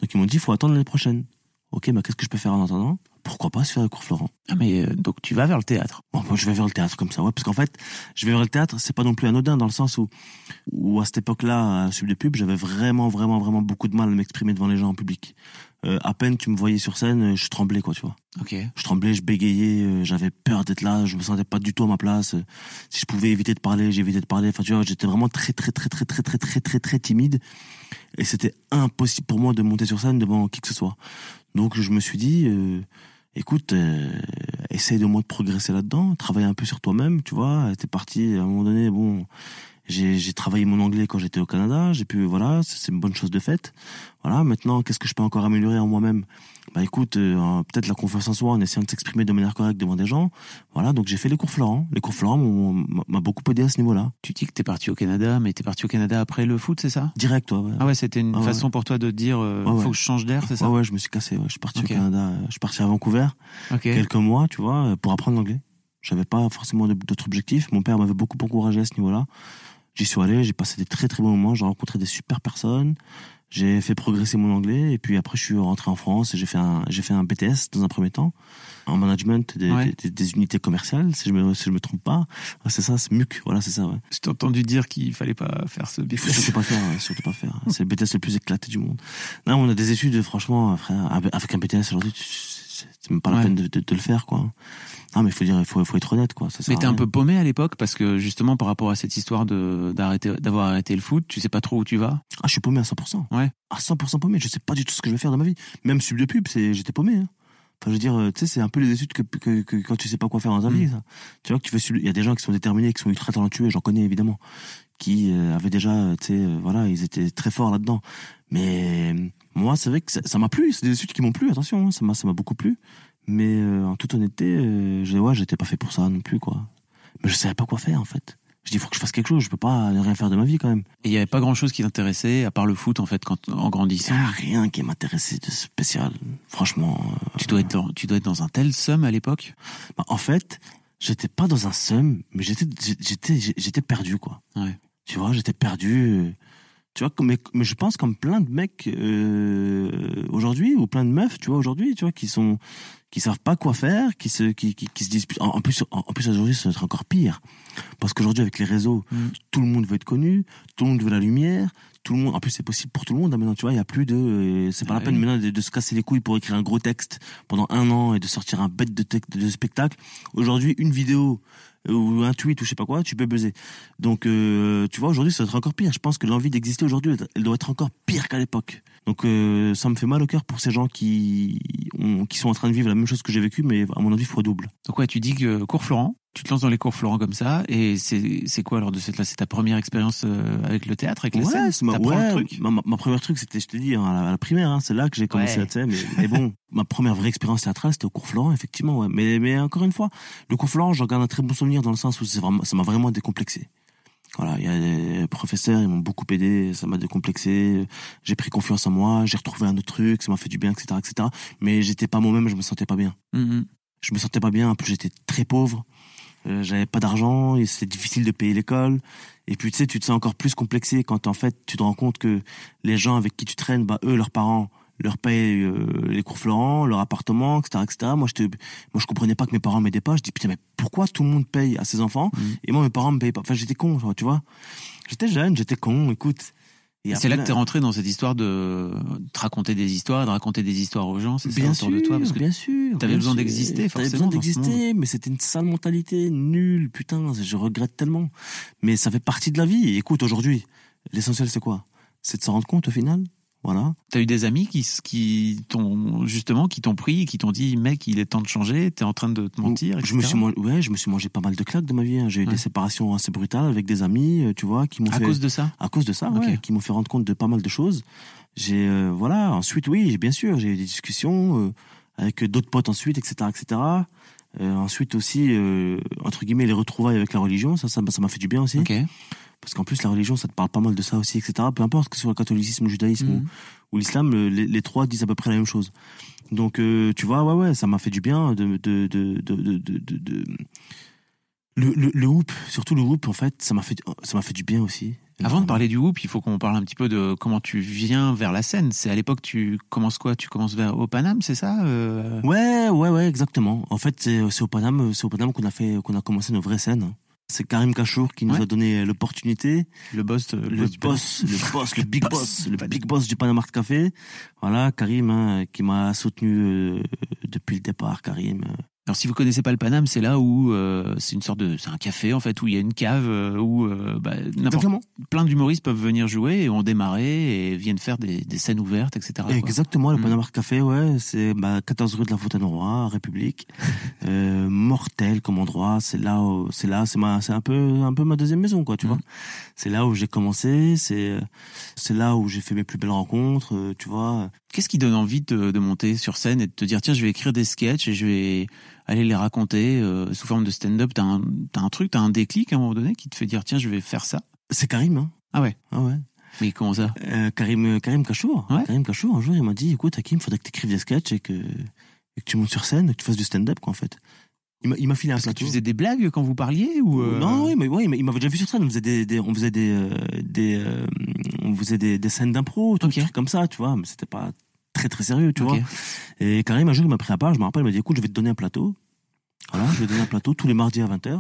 Donc ils m'ont dit, il faut attendre l'année prochaine. Ok, mais qu'est-ce que je peux faire en attendant? Pourquoi pas se faire des cours Florent? Ah, mais euh, donc tu vas vers le théâtre. Bon, moi, je vais vers le théâtre comme ça, ouais, parce qu'en fait, je vais vers le théâtre, c'est pas non plus anodin dans le sens où, où à cette époque-là, à Sub de Pub, j'avais vraiment, vraiment, vraiment beaucoup de mal à m'exprimer devant les gens en public. Euh, à peine tu me voyais sur scène, je tremblais, quoi, tu vois. Ok. Je tremblais, je bégayais, euh, j'avais peur d'être là, je me sentais pas du tout à ma place. Euh, Si je pouvais éviter de parler, j'évitais de parler. Enfin, tu vois, j'étais vraiment très, très, très, très, très, très, très, très, très timide. Et c'était impossible pour moi de monter sur scène devant qui que ce soit. Donc, je me suis dit, euh, écoute, euh, essaye de moins de progresser là-dedans, travaille un peu sur toi-même, tu vois. T'es parti, à un moment donné, bon, j'ai travaillé mon anglais quand j'étais au Canada, j'ai pu, voilà, c'est une bonne chose de faite. Voilà, maintenant, qu'est-ce que je peux encore améliorer en moi-même? Bah écoute, euh, peut-être la confiance en soi en essayant de s'exprimer de manière correcte devant des gens. Voilà, donc j'ai fait les cours Florent. Les cours Florent m'ont- m'a beaucoup aidé à ce niveau-là. Tu dis que t'es parti au Canada, mais t'es parti au Canada après le foot, c'est ça? Direct, toi. Ouais. Ah ouais, c'était une Ah ouais. façon pour toi de dire, euh, Ouais, ouais. faut que je change d'air, c'est ça? Ouais, ouais, je me suis cassé. Ouais. Je suis parti au Canada. Je suis parti à Vancouver Ok. quelques mois, tu vois, euh, pour apprendre l'anglais. J'avais pas forcément d'autres objectifs. Mon père m'avait beaucoup encouragé à ce niveau-là. J'y suis allé, j'ai passé des très très bons moments, j'ai rencontré des super personnes, j'ai fait progresser mon anglais et puis après je suis rentré en France et j'ai fait un j'ai fait un BTS dans un premier temps en management des, Ouais. des, des unités commerciales si je me si je me trompe pas. Ouais, c'est ça, c'est MUC, voilà, c'est ça ouais. Je t'ai entendu dire qu'il fallait pas faire ce faut surtout BTS. pas faire, surtout pas faire. C'est le BTS le plus éclaté du monde. Non, on a des études, franchement, frère, avec un BTS aujourd'hui, tu- c'est même pas la Ouais. peine de, de, de le faire, quoi. Non, mais il faut dire, faut, faut être honnête, quoi. Ça Mais t'es un peu paumé à l'époque parce que justement par rapport à cette histoire de d'arrêter d'avoir arrêté le foot, tu sais pas trop où tu vas? Ah, je suis paumé à 100%. Ouais. À 100% paumé. Je sais pas du tout ce que je vais faire de ma vie. Même sub de pub, c'est, j'étais paumé, hein. Enfin, je veux dire, euh, tu sais, c'est un peu les études que, que, que quand tu sais pas quoi faire dans ta Mm. vie, ça. Tu vois que tu fais il y a des gens qui sont déterminés, qui sont ultra talentueux, j'en connais évidemment, qui euh, avaient déjà, tu sais, euh, voilà, ils étaient très forts là-dedans. Mais moi, c'est vrai que ça m'a plu. C'est des études qui m'ont plu. Attention, hein, ça m'a, ça m'a beaucoup plu. Mais euh, en toute honnêteté, euh, je, ouais, j'étais pas fait pour ça non plus, quoi. Mais je savais pas quoi faire en fait. Je dis, il faut que je fasse quelque chose. Je peux pas rien faire de ma vie quand même. Et il y avait pas grand chose qui t'intéressait à part le foot en fait quand en grandissant? y a rien qui m'intéressait de spécial. Franchement. euh, Tu dois être dans, tu dois être dans un tel somme à l'époque? bah, en fait, j'étais pas dans un seum, mais j'étais, j'étais, j'étais perdu, quoi. Ouais. Tu vois, j'étais perdu. Tu vois, mais, mais je pense comme plein de mecs euh, aujourd'hui ou plein de meufs, tu vois, aujourd'hui, tu vois, qui sont, qui savent pas quoi faire, qui se, qui, qui, qui se disputent. En, en plus, en, en plus aujourd'hui, ça va être encore pire, parce qu'aujourd'hui, avec les réseaux, Mm. tout le monde veut être connu, tout le monde veut la lumière, tout le monde. En plus, c'est possible pour tout le monde. hein, maintenant, tu vois, il y a plus de. euh, c'est pas Ah la peine oui. maintenant de, de se casser les couilles pour écrire un gros texte pendant un an et de sortir un bête de, spectacle. Aujourd'hui, une vidéo ou un tweet ou je sais pas quoi, tu peux buzzer. Donc, euh, tu vois, aujourd'hui, ça doit être encore pire. Je pense que l'envie d'exister aujourd'hui, elle- doit être encore pire qu'à l'époque. Donc, euh, ça me fait mal au cœur pour ces gens qui, qui sont en train de vivre la même chose que j'ai vécu, mais à mon avis, fois double. Donc ouais, tu dis que cours Florent, tu te lances dans les cours Florent comme ça, et c'est c'est quoi alors de cette là C'est ta première expérience euh, avec le théâtre, avec les scènes? c'est ma, ouais, truc? ma, ma, ma première truc, c'était, je te dis, hein, à la, à la primaire, hein, c'est là que j'ai commencé Ouais. à, sais, mais, bon, [LAUGHS] ma première vraie expérience théâtrale, c'était au cours Florent, effectivement, ouais. Mais, mais encore une fois, le cours Florent, j'en garde un très bon souvenir dans le sens où c'est vraiment, ça m'a vraiment décomplexé. Voilà, il y a des professeurs, ils m'ont beaucoup aidé, ça m'a décomplexé, j'ai pris confiance en moi, j'ai retrouvé un autre truc, ça m'a fait du bien, etc., etc. Mais j'étais pas moi-même, je me sentais pas bien. Mhm. Je me sentais pas bien, en plus j'étais très pauvre, euh, j'avais pas d'argent, et c'était difficile de payer l'école. Et puis tu sais, tu te sens encore plus complexé quand en fait tu te rends compte que les gens avec qui tu traînes, bah eux, leurs parents leur payent euh, les cours Florent, leur appartement, etc., etc. Moi, je moi, je comprenais pas que mes parents m'aidaient pas. Je dis putain, mais pourquoi tout le monde paye à ses enfants Mhm. et moi mes parents me payent pas? Enfin, j'étais con, tu vois. J'étais jeune, j'étais con. Écoute. Et Et C'est là que après- t'es rentré dans cette histoire de te raconter des histoires, de raconter des histoires aux gens, c'est ça Bien autour sûr, de toi, parce que bien sûr. t'avais bien besoin sûr. d'exister, forcément, besoin d'exister, mais c'était une sale mentalité, nulle, putain, je regrette tellement. Mais ça fait partie de la vie. Et écoute, aujourd'hui, l'essentiel c'est quoi? C'est de s'en rendre compte au final? Voilà. t'as eu des amis qui t'ont justement qui t'ont pris, qui t'ont dit mec, il est temps de changer, t'es en train de te mentir, je me suis ouais, je me suis mangé pas mal de claques de ma vie. hein. J'ai eu Ouais. des séparations assez brutales avec des amis, euh, tu vois, qui m'ont à fait cause de ça? à cause de ça, ouais, qui m'ont fait rendre compte de pas mal de choses. J'ai euh, voilà. Ensuite, oui, bien sûr, j'ai eu des discussions euh, avec d'autres potes ensuite, etc., etc. Euh, ensuite aussi, entre guillemets, les retrouvailles avec la religion, ça, ça, ça m'a fait du bien aussi. Parce qu'en plus, la religion, ça te parle pas mal de ça aussi, etc. Peu importe que ce soit le catholicisme, le judaïsme Mhm. ou, ou l'islam, le- les, les trois disent à peu près la même chose. Donc, euh, tu vois, ouais, ouais, ça m'a fait du bien de, de, de, de, de, de, de- de- Le, le, le hoop, surtout le hoop, en fait, ça m'a fait, ça m'a fait du bien aussi. Avant de parler du Whoop, il faut qu'on parle un petit peu de comment tu viens vers la scène. C'est à l'époque, tu commences quoi? Tu commences vers au Paname, c'est ça euh? Ouais, ouais, ouais, exactement. En fait, c'est c'est au Paname, c'est au Paname qu'on a fait, qu'on a commencé nos vraies scènes. C'est Karim Kachour qui nous Ouais. a donné l'opportunité. Le boss, Le Paname. boss, le [LAUGHS] boss, le big Boss le big boss du Panama Café. Voilà, Karim, hein, qui m'a soutenu euh, depuis le départ, Karim. euh, Alors si vous connaissez pas le Paname, c'est là où euh, c'est une sorte de, c'est un café en fait où il y a une cave euh, où euh, bah, plein d'humoristes peuvent venir jouer et ont démarré et viennent faire des, des scènes ouvertes, etc. quoi. Exactement, le Mm. Panama Art Café, ouais, c'est bah, 14 rue de la Fontaine-au-Roi, République. [LAUGHS] euh, mortel comme endroit, c'est là, c'est là, c'est ma, c'est un peu, un peu ma deuxième maison, quoi, tu Mm. vois. C'est là où j'ai commencé, c'est, c'est là où j'ai fait mes plus belles rencontres, euh, tu vois. Qu'est-ce qui donne envie de, de monter sur scène et de te dire tiens je vais écrire des sketchs et je vais aller les raconter euh, sous forme de stand-up T'as un, un truc, t'as un déclic à un moment donné qui te fait dire tiens je vais faire ça? C'est Karim, hein. Ah ouais? Ah ouais. Mais comment ça? Euh, Karim, Karim Kachour. Ouais. Karim Kachour, un jour, il m'a dit, écoute, Hakim, faudrait que tu écrives des sketchs et que, et que tu montes sur scène, et que tu fasses du stand-up, quoi, en fait. Il m'a, il m'a filé un Parce que plateau. tu faisais des blagues quand vous parliez ou euh, Non, oui, mais ouais, il m'avait déjà vu sur scène. On faisait des, des- on faisait des, euh, des, euh, on faisait des, des scènes d'impro, tout Ok. des trucs comme ça, tu vois. Mais c'était pas très très sérieux, tu vois. Et Karim, un jour, il m'a pris à part. Je me rappelle, il m'a dit, écoute, je vais te donner un plateau. Voilà, je vais te donner un plateau tous les mardis à 20h.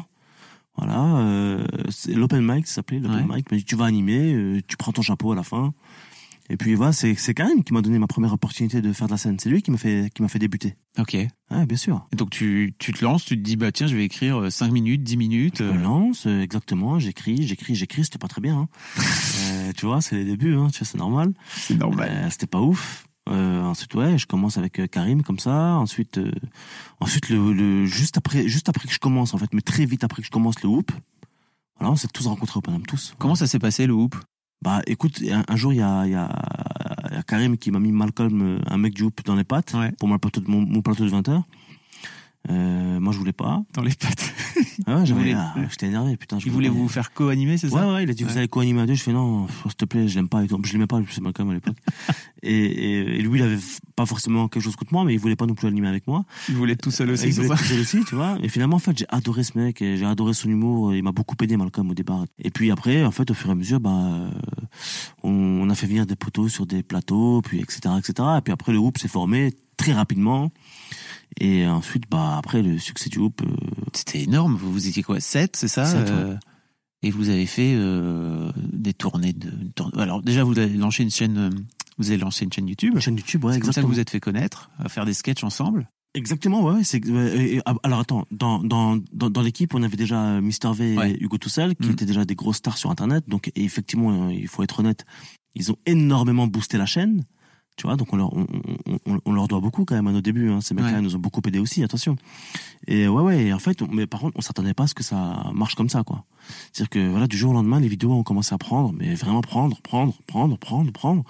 Voilà, euh, c'est l'open mic, ça s'appelait l'open Ouais. mic. Il m'a dit, tu vas animer, euh, tu prends ton chapeau à la fin. Et puis voilà, c'est c'est Karim qui m'a donné ma première opportunité de faire de la scène. C'est lui qui m'a fait qui m'a fait débuter. Ok. Et Ah, bien sûr. donc tu, tu te lances, tu te dis bah tiens je vais écrire 5 minutes, 10 minutes. Je euh, me lance, euh, exactement, j'écris, j'écris, j'écris, c'était pas très bien. Hein. [LAUGHS] Euh, tu vois, c'est les débuts, hein, tu vois, c'est normal. c'est normal. Euh, c'était pas ouf. Euh, ensuite, ouais, je commence avec euh, Karim comme ça. Ensuite, euh, ensuite le, le juste après, juste après que je commence, en fait, mais très vite après que je commence le hoop. Voilà, on s'est tous rencontrés au Paname, tous. Comment ça s'est passé le hoop Bah, écoute, un, un jour, il y a, il y, a, y a Karim qui m'a mis Malcolm, euh, un mec du hoop, dans les pattes Ouais. pour mon plateau de, mon, mon plateau de 20 heures. Euh, moi, je voulais pas. dans les pattes [LAUGHS] Ah ouais, j'avais, voulait- ah, j'étais énervé, putain. je Il voulais voulait vous faire co-animer, c'est ça? Ouais, ouais, il a dit, vous allez co-animer à deux. Je fais, non, s'il te plaît, je l'aime pas. et tout. Je l'aimais pas, c'est Malcolm à l'époque. [LAUGHS] et, et, et lui, il avait pas forcément quelque chose contre moi, mais il voulait pas non plus animer avec moi. Il voulait être tout seul aussi, il c'est voulait être tout seul aussi, tu vois. Et finalement, en fait, j'ai adoré ce mec, et j'ai adoré son humour. Il m'a beaucoup aidé, Malcolm, au départ. Et puis après, en fait, au fur et à mesure, bah, euh, on, on a fait venir des poteaux sur des plateaux, puis etc., etc. Et puis après, le groupe s'est formé très rapidement. Et ensuite, bah, après, le succès du groupe, euh, C'était énorme. Vous, vous étiez quoi 7, c'est ça Sept, ouais. Euh, Et vous avez fait euh, des tournées de. une Alors déjà, vous avez lancé une chaîne. Vous avez lancé une chaîne YouTube. chaîne YouTube, ouais, c'est comme ça que vous êtes fait connaître, à faire des sketchs ensemble. Exactement, ouais. c'est, et- alors attends, dans, dans, dans, dans l'équipe, on avait déjà Mister V Ouais. et Hugo Toussel, qui Mhm. étaient déjà des grosses stars sur Internet. Donc, effectivement, il faut être honnête, ils ont énormément boosté la chaîne. Tu vois, donc on leur, on, on, on- leur doit beaucoup quand même à nos débuts. Hein. Ces mecs-là Ouais. nous ont beaucoup aidé aussi, attention. Et ouais, ouais, et en fait, mais par contre, on s'attendait pas à ce que ça marche comme ça, quoi. C'est-à-dire que voilà, du jour au lendemain, les vidéos ont commencé à prendre, mais vraiment prendre, prendre, prendre, prendre, prendre,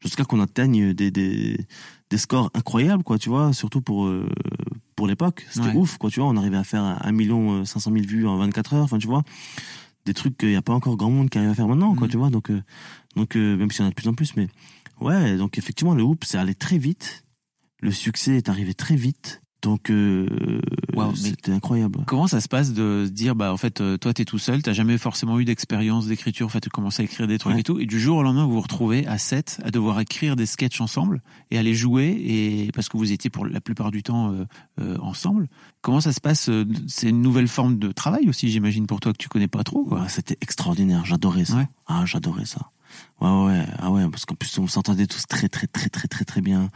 jusqu'à qu'on atteigne des, des, des scores incroyables, quoi, tu vois, surtout pour, euh, pour l'époque. C'était Ouais. ouf, quoi, tu vois, on arrivait à faire 1 million 500 000 vues en 24 heures, enfin, tu vois, des trucs qu'il n'y a pas encore grand monde qui arrive à faire maintenant, quoi, Mhm. tu vois, donc, euh, donc euh, même s'il y en a de plus en plus, mais ouais, donc effectivement, le hoop, c'est allé très vite, le succès est arrivé très vite, donc euh, Wow, c'était incroyable. Comment ça se passe de se dire, bah en fait, euh, toi t'es tout seul, t'as jamais forcément eu d'expérience d'écriture, en fait, tu commences à écrire des trucs Ouais. et tout, et du jour au lendemain vous vous retrouvez à 7 à devoir écrire des sketchs ensemble et à les jouer, et parce que vous étiez pour la plupart du temps euh, euh, ensemble. Comment ça se passe euh, C'est une nouvelle forme de travail aussi, j'imagine, pour toi que tu connais pas trop. Quoi. Ouais, c'était extraordinaire, j'adorais ça. Ouais. Ah, j'adorais ça. Ouais, ouais, ah ouais, parce qu'en plus on s'entendait tous très, très, très, très, très, très bien,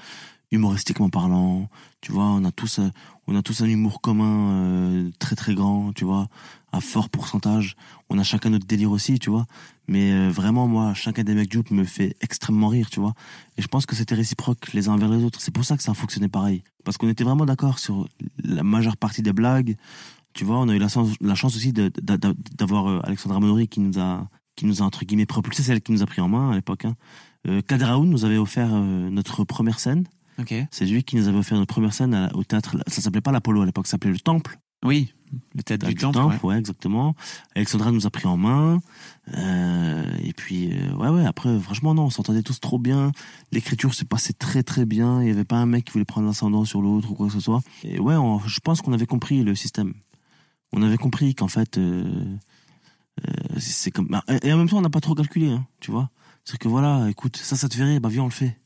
humoristiquement parlant. Tu vois, on a tous, euh, on a tous un humour commun euh, très, très grand, tu vois, à fort pourcentage. On a chacun notre délire aussi, tu vois. Mais euh, vraiment, moi, chacun des mecs du me fait extrêmement rire, tu vois. Et je pense que c'était réciproque les uns envers les autres. C'est pour ça que ça fonctionnait pareil. Parce qu'on était vraiment d'accord sur la majeure partie des blagues. Tu vois, on a eu la chance, aussi d'avoir Alexandra Monori qui nous a, qui nous a entre guillemets propulsé, c'est elle qui nous a pris en main à l'époque. Hein. Euh, Kader Aoun nous avait offert euh, notre première scène. Ok. C'est lui qui nous avait offert notre première scène à- au théâtre. Ça s'appelait pas l'Apollo à l'époque, ça s'appelait le Temple. Oui, le théâtre du, Théâtre temple. ouais. ouais. exactement. Alexandra nous a pris en main. Euh, et puis, ouais, ouais, après, franchement, non, on s'entendait tous trop bien. L'écriture s'est passée très, très bien. Il y avait pas un mec qui voulait prendre l'ascendant sur l'autre ou quoi que ce soit. Et ouais, on- je pense qu'on avait compris le système. On avait compris qu'en fait, euh, c'est comme bah, et en même temps on n'a pas trop calculé, hein, tu vois. C'est que voilà, écoute, ça, ça te fait rire, bah viens on le fait.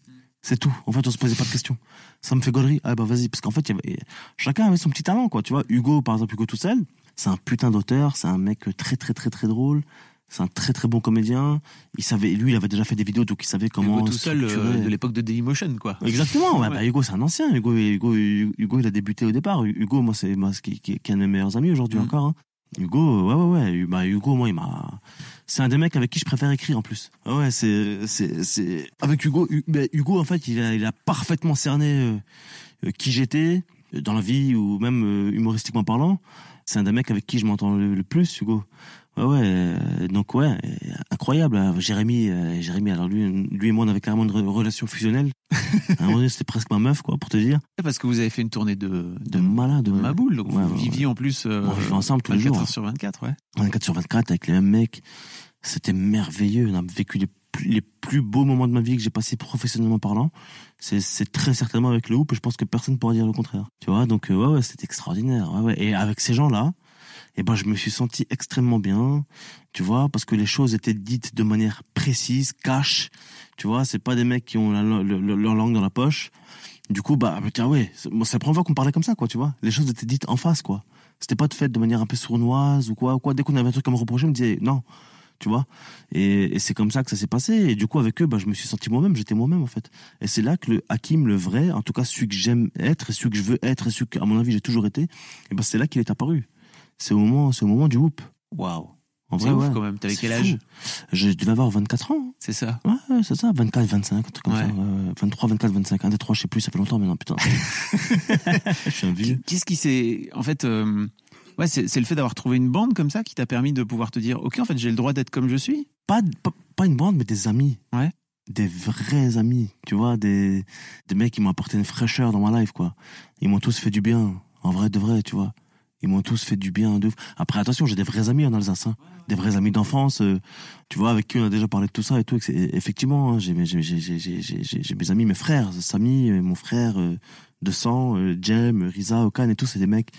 C'est tout. En fait, on se posait pas de questions. Ça me fait gaulerie. Ah bah vas-y, parce qu'en fait, il y avait... chacun avait son petit talent, quoi. Tu vois, Hugo, par exemple, Hugo tout seul, c'est un putain d'auteur, c'est un mec très très très très drôle. C'est un très très bon comédien. Il savait, lui, il avait déjà fait des vidéos, donc il savait comment. Hugo tout seul euh, structurer. de l'époque de Dailymotion, quoi. Exactement. ouais, bah, Hugo, c'est un ancien. Hugo, Hugo, Hugo, il a débuté au départ. Hugo, moi, c'est moi, qui, qui, qui est un de mes meilleurs amis aujourd'hui Mhm. encore. hein. Hugo, ouais, ouais, ouais. Bah, Hugo, moi, il m'a. C'est un des mecs avec qui je préfère écrire en plus. Ah Ouais, c'est, c'est, c'est. Avec Hugo, Hu- Hugo, en fait, il a, il a parfaitement cerné euh, euh, qui j'étais euh, dans la vie ou même euh, humoristiquement parlant. C'est un des mecs avec qui je m'entends le, le plus, Hugo. Ouais, ouais. euh, donc ouais, incroyable. hein. Jérémy, euh, Jérémy. Alors lui, lui et moi, on avait carrément une re- relation fusionnelle. [LAUGHS] à un moment donné, c'était presque ma meuf, quoi, pour te dire. Parce que vous avez fait une tournée de, De malade. de. Maboule, donc Ouais, vous ouais, viviez en plus euh, On vivait ensemble tous les 24 jours. heures sur 24, ouais. 24 sur 24 avec les mêmes mecs. C'était merveilleux. On a vécu les plus, les plus beaux moments de ma vie que j'ai passé professionnellement parlant. C'est, c'est très certainement avec le hoop. Je pense que personne ne pourra dire le contraire. Tu vois, donc, euh, ouais, ouais, c'était extraordinaire. Ouais, ouais. Et avec ces gens-là, eh ben, je me suis senti extrêmement bien. Tu vois, parce que les choses étaient dites de manière précise, cash. Tu vois, c'est pas des mecs qui ont leur langue dans la poche. Du coup, bah, tiens, ouais, c'est la première fois qu'on parlait comme ça, quoi, tu vois. Les choses étaient dites en face, quoi. C'était pas de fait de manière un peu sournoise ou quoi, quoi. Dès qu'on avait un truc à me reprocher, on me disait non, tu vois. Et, et c'est comme ça que ça s'est passé. Et du coup, avec eux, bah, je me suis senti moi-même, j'étais moi-même, en fait. Et c'est là que le Hakim, le vrai, en tout cas, celui que j'aime être, et celui que je veux être, et celui que, à mon avis, j'ai toujours été, et ben, c'est là qu'il est apparu. C'est au moment, c'est au moment du whoop. Waouh. En vrai, ouf ouais. quand même. T'avais quel âge? Je devais avoir 24 ans. hein. C'est ça. Ouais, c'est ça, 24, 25, un truc comme Ouais. ça. Ouais. 23, 24, 25, un des trois, je sais plus, ça fait longtemps maintenant, putain. [LAUGHS] je suis un vieux. Qu'est-ce qui s'est. En fait, euh, ouais, c'est c'est le fait d'avoir trouvé une bande comme ça qui t'a permis de pouvoir te dire Ok, en fait, j'ai le droit d'être comme je suis? Pas, pas, pas une bande, mais des amis. Ouais. Des vrais amis, tu vois, des, des mecs qui m'ont apporté une fraîcheur dans ma life, quoi. Ils m'ont tous fait du bien, en vrai de vrai, tu vois. Ils m'ont tous fait du bien de. Après, attention, j'ai des vrais amis en Alsace, hein. des vrais amis d'enfance, euh, tu vois, avec qui on a déjà parlé de tout ça et tout. Effectivement, j'ai mes- amis, mes frères, Samy, euh, mon frère euh, de sang, euh, Jem, Riza, Okan et tout, c'est des mecs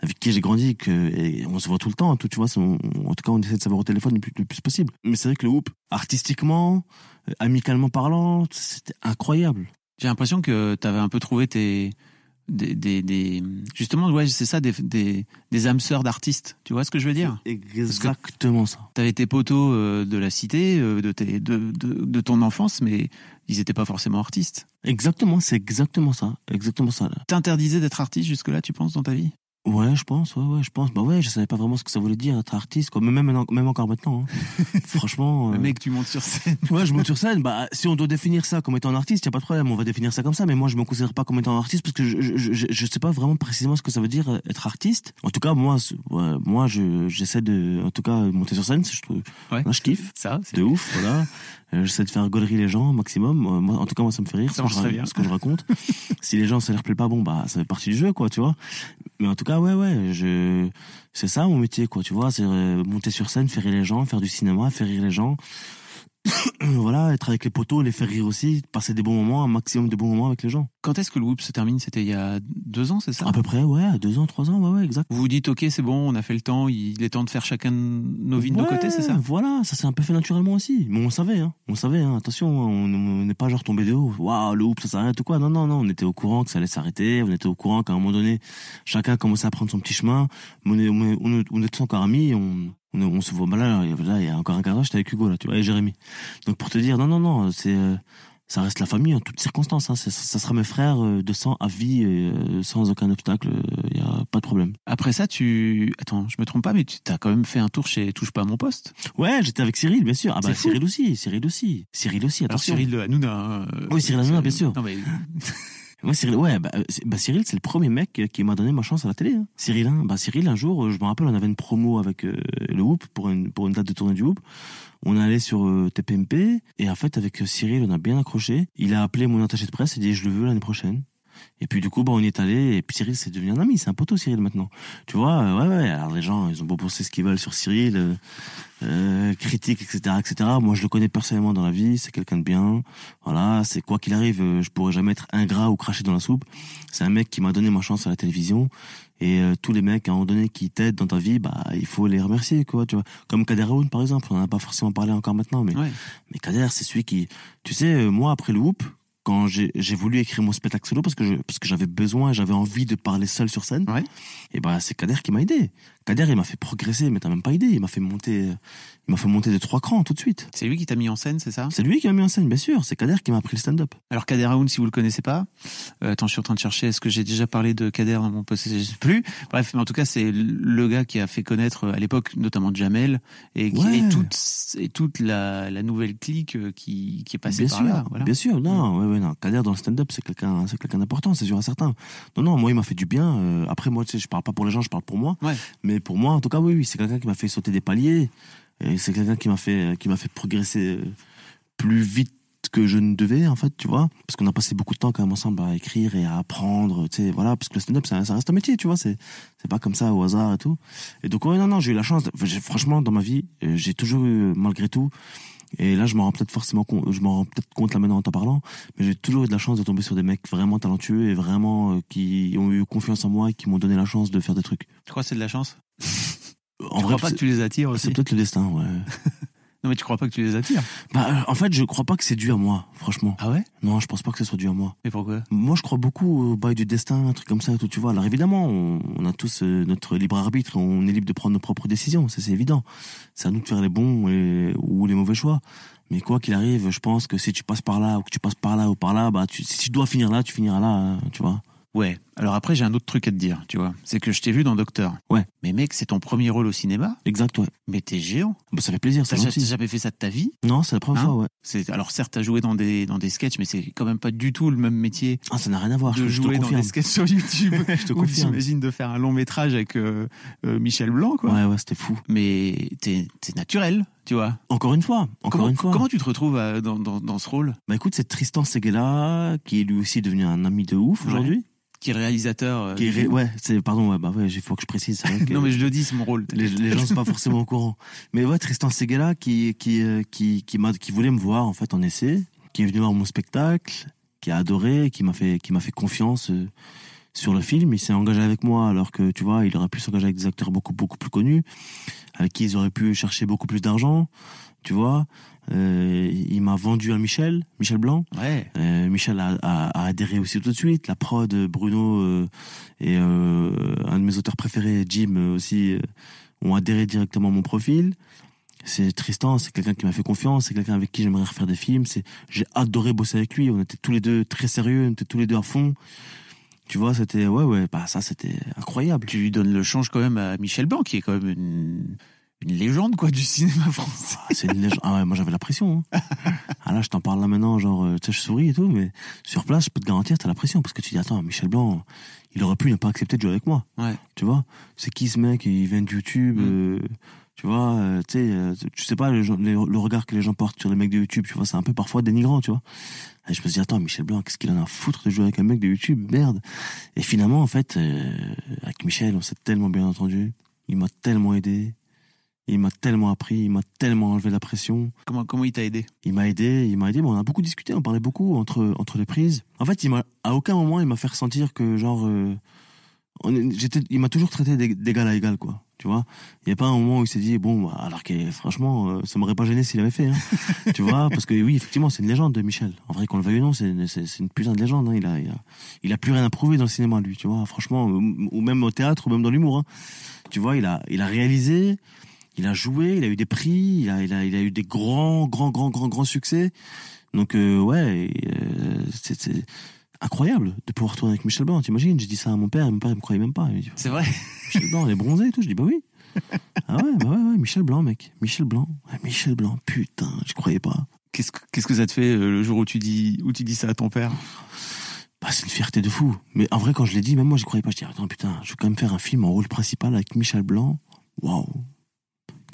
avec qui j'ai grandi, que, et on se voit tout le temps, tout, tu vois. en tout cas, on essaie de savoir au téléphone le plus, le plus possible. Mais c'est vrai que le hoop, artistiquement, euh, amicalement parlant, c'était incroyable. J'ai l'impression que t'avais un peu trouvé tes. Des, des, des- justement, ouais, c'est ça, des, des, des âmes sœurs d'artistes. Tu vois ce que je veux dire? Exactement ça. T'avais tes potos euh, de la cité, euh, de, tes, de, de, de ton enfance, mais ils étaient pas forcément artistes. Exactement, c'est exactement ça. Exactement ça. là. T'interdisais d'être artiste jusque-là, tu penses, dans ta vie? Ouais, je pense, ouais, ouais, je pense. Bah ouais, je savais pas vraiment ce que ça voulait dire être artiste, quoi. Mais même, maintenant- même encore maintenant. hein. [LAUGHS] Franchement. Le euh, mec, tu montes sur scène. [LAUGHS] Ouais, je monte sur scène. Bah, si on doit définir ça comme étant un artiste, y a pas de problème. On va définir ça comme ça. Mais moi, je me considère pas comme étant un artiste parce que je, je, je, je sais pas vraiment précisément ce que ça veut dire euh, être artiste. En tout cas, moi, ouais, moi, je, j'essaie de, en tout cas, monter sur scène. Je trouve, Ouais. là, je kiffe. Ça, c'est De ouf, voilà. [LAUGHS] Euh, J'essaie de faire gaulerie les gens maximum. Euh, moi, en tout cas, moi, ça me fait rire que je, ce que je raconte. [LAUGHS] si les gens, ça leur plaît pas, bon, bah, ça fait partie du jeu, quoi, tu vois. Mais en tout cas, ouais, ouais, je, c'est ça mon métier, quoi, tu vois. C'est euh, monter sur scène, faire rire les gens, faire du cinéma, faire rire les gens. [COUGHS] voilà, être avec les poteaux, les faire rire aussi, passer des bons moments, un maximum de bons moments avec les gens. Quand est-ce que le Whoop se termine? C'était il y a deux ans, c'est ça? À peu près, ouais, deux ans, trois ans, ouais, ouais, exact. Vous vous dites, ok, c'est bon, on a fait le temps, il est temps de faire chacun nos vies de nos Ouais, côtés, c'est ça? Voilà, ça s'est un peu fait naturellement aussi. Mais on savait, hein. On savait, hein. Attention, hein, on n'est pas genre tombé de haut. Waouh, le hoop, ça s'arrête ou quoi? Non, non, non. On était au courant que ça allait s'arrêter. On était au courant qu'à un moment donné, chacun commençait à prendre son petit chemin. Mais on est, on est, on est, on est tous encore amis. On, on, se voit. Bah là, là, il y a encore un quart d'heure, j'étais avec Hugo, là, tu vois, et Jérémy. Donc pour te dire, non, non, non, c'est, euh, ça reste la famille en toutes circonstances. Hein. Ça sera mes frères euh, de sang à vie, et, euh, sans aucun obstacle. Il y a pas de problème. Après ça, tu. Attends, je me trompe pas, mais tu as quand même fait un tour chez Touche pas à mon poste? Ouais, j'étais avec Cyril, bien sûr. Ah bah fou. Cyril aussi, Cyril aussi, Cyril aussi. Alors Attention. Cyril de Hanouna. euh, Oui, Cyril Hanouna, bien sûr. Non, mais [LAUGHS] Ouais, Cyril, ouais, bah, euh, bah, Cyril, c'est le premier mec euh, qui m'a donné ma chance à la télé. Hein. Cyril, hein, bah, Cyril, un jour, euh, je me rappelle, on avait une promo avec le Whoop pour une, pour une date de tournée du Whoop. On est allé sur TPMP et en fait, avec Cyril, on a bien accroché. Il a appelé mon attaché de presse et dit, je le veux l'année prochaine. Et puis du coup, bah, on y est allé, et puis Cyril, c'est devenu un ami, c'est un poteau Cyril maintenant. Tu vois, euh, ouais, ouais, alors les gens, ils ont beau penser ce qu'ils veulent sur Cyril, euh, euh, critique, etc., etc. Moi, je le connais personnellement dans la vie, c'est quelqu'un de bien. Voilà, c'est quoi qu'il arrive, euh, je pourrais jamais être ingrat ou cracher dans la soupe. C'est un mec qui m'a donné ma chance à la télévision. Et euh, tous les mecs à un moment donné qui t'aident dans ta vie, bah il faut les remercier, quoi. Tu vois, comme Kader Aoun, par exemple. On en a pas forcément parlé encore maintenant, mais Ouais. mais Kader, c'est celui qui, tu sais, euh, moi après le Whoop, quand j'ai voulu écrire mon spectacle solo parce que je, parce que j'avais besoin, j'avais envie de parler seul sur scène. Ouais. Et ben c'est Kader qui m'a aidé. Kader, il m'a fait progresser, mais t'as même pas idée. Il m'a fait monter, il m'a fait monter de trois crans tout de suite. C'est lui qui t'a mis en scène, c'est ça? C'est lui qui m'a mis en scène, bien sûr. C'est Kader qui m'a appris le stand-up. Alors Kader Aoun, si vous le connaissez pas, euh, attends, je suis en train de chercher. Est-ce que j'ai déjà parlé de Kader dans mon post Je sais plus. Bref, mais en tout cas, c'est le gars qui a fait connaître euh, à l'époque, notamment Jamel, et, qui, Ouais. et toute et toute la, la nouvelle clique euh, qui, qui est passée bien par sûr, là. Voilà. bien sûr. Non, ouais, ouais, non. Kader dans le stand-up, c'est quelqu'un, c'est quelqu'un d'important, c'est sûr et certain. Non, non, moi, il m'a fait du bien. Euh, après, moi, tu sais, je parle pas pour les gens, je parle pour moi. Ouais. Mais pour moi, en tout cas, oui, oui, c'est quelqu'un qui m'a fait sauter des paliers. Et c'est quelqu'un qui m'a fait, qui m'a fait progresser euh, plus vite que je ne devais, en fait, tu vois. Parce qu'on a passé beaucoup de temps quand même ensemble à écrire et à apprendre, tu sais, voilà. Parce que le stand-up, ça, ça reste un métier, tu vois. C'est, c'est pas comme ça au hasard et tout. Et donc, ouais, non, non, j'ai eu la chance. de- franchement, dans ma vie, euh, j'ai toujours eu, malgré tout, et là, je m'en rends peut-être forcément compte, je m'en rends peut-être compte là maintenant en t'en parlant, mais j'ai toujours eu de la chance de tomber sur des mecs vraiment talentueux et vraiment euh, qui ont eu confiance en moi et qui m'ont donné la chance de faire des trucs. Tu crois que c'est de la chance? En Tu vrai, crois pas que tu les attires aussi? c'est peut-être le destin, ouais. [LAUGHS] Non, mais tu crois pas que tu les attires? Bah, euh, en fait, je crois pas que c'est dû à moi, franchement. Ah ouais? Non, je pense pas que ce soit dû à moi. Mais pourquoi? Moi, je crois beaucoup au bail du destin, un truc comme ça et tout, tu vois. Alors évidemment, on, on a tous euh, notre libre arbitre, on est libre de prendre nos propres décisions, ça c'est évident. C'est à nous de faire les bons et, ou les mauvais choix. Mais quoi qu'il arrive, je pense que si tu passes par là ou que tu passes par là ou par là, bah tu, si tu dois finir là, tu finiras là, hein, tu vois. Ouais. Alors après, j'ai un autre truc à te dire, tu vois. C'est que je t'ai vu dans Docteur. Ouais. Mais mec, c'est ton premier rôle au cinéma, Exact, ouais. mais t'es géant. Bah, ça fait plaisir, gentil. t'as jamais fait ça de ta vie? Non, c'est la première Hein fois, ouais. C'est alors certes, t'as joué dans des dans des sketchs, mais c'est quand même pas du tout le même métier Ah, ça n'a rien à voir, de je, je te jouer dans des sketchs sur YouTube. [LAUGHS] Je te confirme. j'imagine de faire un long métrage avec euh, euh, Michel Blanc, quoi. Ouais, ouais, c'était fou. Mais t'es t'es naturel, tu vois. Encore une fois, encore comment, une fois. comment tu te retrouves euh, dans, dans, dans ce rôle? Bah écoute, c'est Tristan Seguela, qui est lui aussi devenu un ami de ouf Ouais. Aujourd'hui. Qui est réalisateur euh, Qui est du ré- film. ouais, c'est, pardon, ouais, bah ouais, il faut que je précise. vrai [LAUGHS] que Non mais je le dis, c'est mon rôle. les, les gens sont pas forcément au courant. Mais ouais, Tristan Seguela, qui, qui, euh, qui, qui m'a, qui voulait me voir, en fait, en essai, qui est venu voir mon spectacle, qui a adoré, qui m'a fait, qui m'a fait confiance, euh, sur le film. Il s'est engagé avec moi, alors que, tu vois, il aurait pu s'engager avec des acteurs beaucoup, beaucoup plus connus, avec qui ils auraient pu chercher beaucoup plus d'argent, tu vois. Euh, il m'a vendu à Michel, Michel Blanc. Ouais. Euh, Michel a, a- a adhéré aussi tout de suite. La prod, Bruno euh, et euh, un de mes auteurs préférés, Jim aussi, ont adhéré directement à mon profil. C'est Tristan, c'est quelqu'un qui m'a fait confiance, c'est quelqu'un avec qui j'aimerais refaire des films. C'est, j'ai adoré bosser avec lui. On était tous les deux très sérieux, on était tous les deux à fond. Tu vois, c'était ouais ouais, bah ça c'était incroyable. Tu lui donnes le change quand même à Michel Blanc, qui est quand même une, une légende quoi du cinéma français. Ah, c'est une légende. Ah ouais, moi j'avais la pression. Hein. Ah là, je t'en parle là maintenant, genre, euh, tu sais, je souris et tout, mais sur place, je peux te garantir, t'as la pression parce que tu dis, attends, Michel Blanc, il aurait pu ne pas accepter de jouer avec moi. Ouais. Tu vois, c'est qui ce mec? Il vient de YouTube. Mm. euh, tu vois, euh, tu sais, euh, tu sais pas le, regard que les gens portent sur les mecs de YouTube. Tu vois, c'est un peu parfois dénigrant, tu vois. Et je me suis dit, attends, Michel Blanc, qu'est-ce qu'il en a à foutre de jouer avec un mec de YouTube? Merde. Et finalement, en fait, avec Michel, on s'est tellement bien entendu. Il m'a tellement aidé. Il m'a tellement appris. Il m'a tellement enlevé la pression. Comment comment il t'a aidé? Il m'a aidé, il m'a aidé, mais on a beaucoup discuté, on parlait beaucoup entre entre les prises. En fait, il m'a à aucun moment il m'a fait ressentir que genre euh, j'étais il m'a toujours traité d'é- d'égal à égal quoi, tu vois? Il y a pas un moment où il s'est dit bon bah, alors que franchement euh, ça m'aurait pas gêné s'il avait fait hein, [LAUGHS] tu vois? Parce que oui, effectivement, c'est une légende de Michel. En vrai qu'on le veuille ou non, c'est une- une putain de légende hein. il a il a il a plus rien à prouver dans le cinéma lui, tu vois, franchement ou ou même au théâtre ou même dans l'humour hein. Tu vois, il a il a réalisé il a joué, il a eu des prix, il a, il a, il a eu des grands, grands, grands, grands, grands succès. Donc euh, ouais, euh, c'est incroyable de pouvoir tourner avec Michel Blanc. T'imagines J'ai dit ça à mon père, mon père il me croyait même pas. C'est vrai. [LAUGHS] Michel Blanc, il est bronzé et tout. Je dis bah oui. Ah ouais, bah ouais, ouais, Michel Blanc, mec. Michel Blanc. Michel Blanc, putain, je croyais pas. Qu'est-ce que qu'est-ce que ça te fait euh, le jour où tu dis où tu dis ça à ton père? Bah, c'est une fierté de fou. Mais en vrai, quand je l'ai dit, même moi, je croyais pas. Je dis, attends, putain, je vais quand même faire un film en rôle principal avec Michel Blanc. Waouh.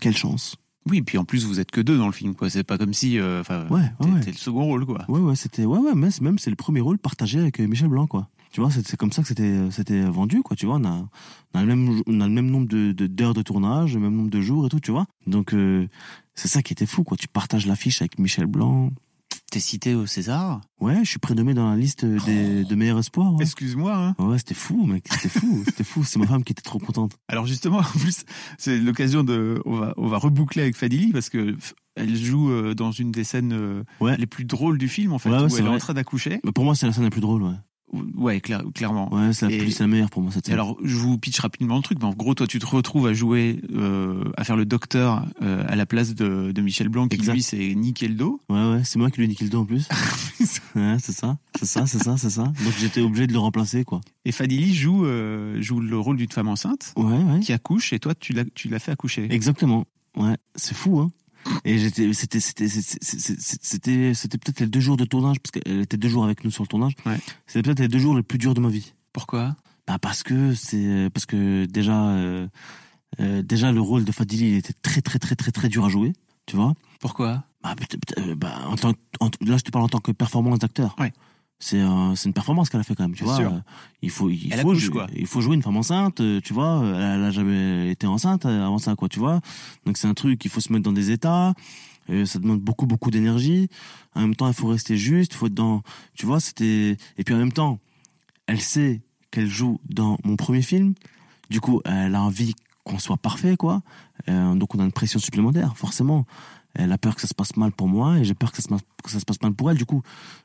Quelle chance. Oui, puis en plus vous êtes que deux dans le film quoi. C'est pas comme si euh, enfin Ouais, ouais, ouais. t'es le second rôle quoi. Ouais, ouais, c'était, ouais, ouais, même c'est le premier rôle partagé avec euh, Michel Blanc, quoi. Tu vois, c'est comme ça que c'était c'était vendu, quoi. Tu vois, on a, on a le même on a le même nombre de de- d'heures de, tournage, le même nombre de jours et tout, tu vois. Donc euh, c'est ça qui était fou, quoi. Tu partages l'affiche avec Michel Blanc. T'es cité au César Ouais, je suis prénommé dans la liste des de meilleurs espoirs. Ouais, Excuse-moi. Hein. Ouais, c'était fou, mec. C'était fou, [LAUGHS] c'était fou. C'est ma femme qui était trop contente. Alors justement, en plus, c'est l'occasion de, on va, on va reboucler avec Fadili parce que elle joue euh, dans une des scènes euh, Ouais. les plus drôles du film en fait, Ouais, où c'est elle est en train d'accoucher. Mais pour moi, c'est la scène la plus drôle, ouais. Ouais, cla- clairement. Ouais, c'est la, Et- plus- c'est la meilleure pour moi cette alors, je vous pitch rapidement le truc, mais en gros, toi, tu te retrouves à jouer, euh, à faire le docteur euh, à la place de, de Michel Blanc, qui Exact. lui le dos. Ouais, ouais, c'est moi qui lui ai niqué le dos en plus. [LAUGHS] ouais, c'est ça, c'est ça, c'est ça, c'est ça. Donc j'étais obligé de le remplacer, quoi. Et Fadili joue, euh, joue le rôle d'une femme enceinte Ouais, ouais. qui accouche, et toi, tu l'as, tu l'as fait accoucher. Exactement. Ouais, c'est fou, hein. Et j'étais, c'était, c'était, c'était, c'était, peut-être les deux jours de tournage, parce qu'elle était deux jours avec nous sur le tournage. Ouais. C'était peut-être les deux jours les plus durs de ma vie. Pourquoi? Bah parce que c'est, parce que déjà, euh, euh, déjà le rôle de Fadili il était très, très, très, très, très dur à jouer, tu vois. Pourquoi? Bah, euh, bah, en tant, en- là, je te parle en tant que performance d'acteur. Ouais. C'est euh, c'est une performance qu'elle a fait quand même, tu Bien vois. sûr. Euh, Il faut, il Elle faut, accouche, quoi. il faut jouer une femme enceinte, euh, tu vois. Elle, elle a jamais été enceinte euh, avant ça, quoi, tu vois. Donc c'est un truc, il faut se mettre dans des états. euh, ça demande beaucoup, beaucoup d'énergie. En même temps, il faut rester juste. Il faut être dans, tu vois, c'était. Et puis en même temps, elle sait qu'elle joue dans mon premier film. Du coup, elle a envie qu'on soit parfait, quoi. Euh, donc on a une pression supplémentaire, forcément. Elle a peur que ça se passe mal pour moi et j'ai peur que ça, se, passe mal pour elle. Du coup,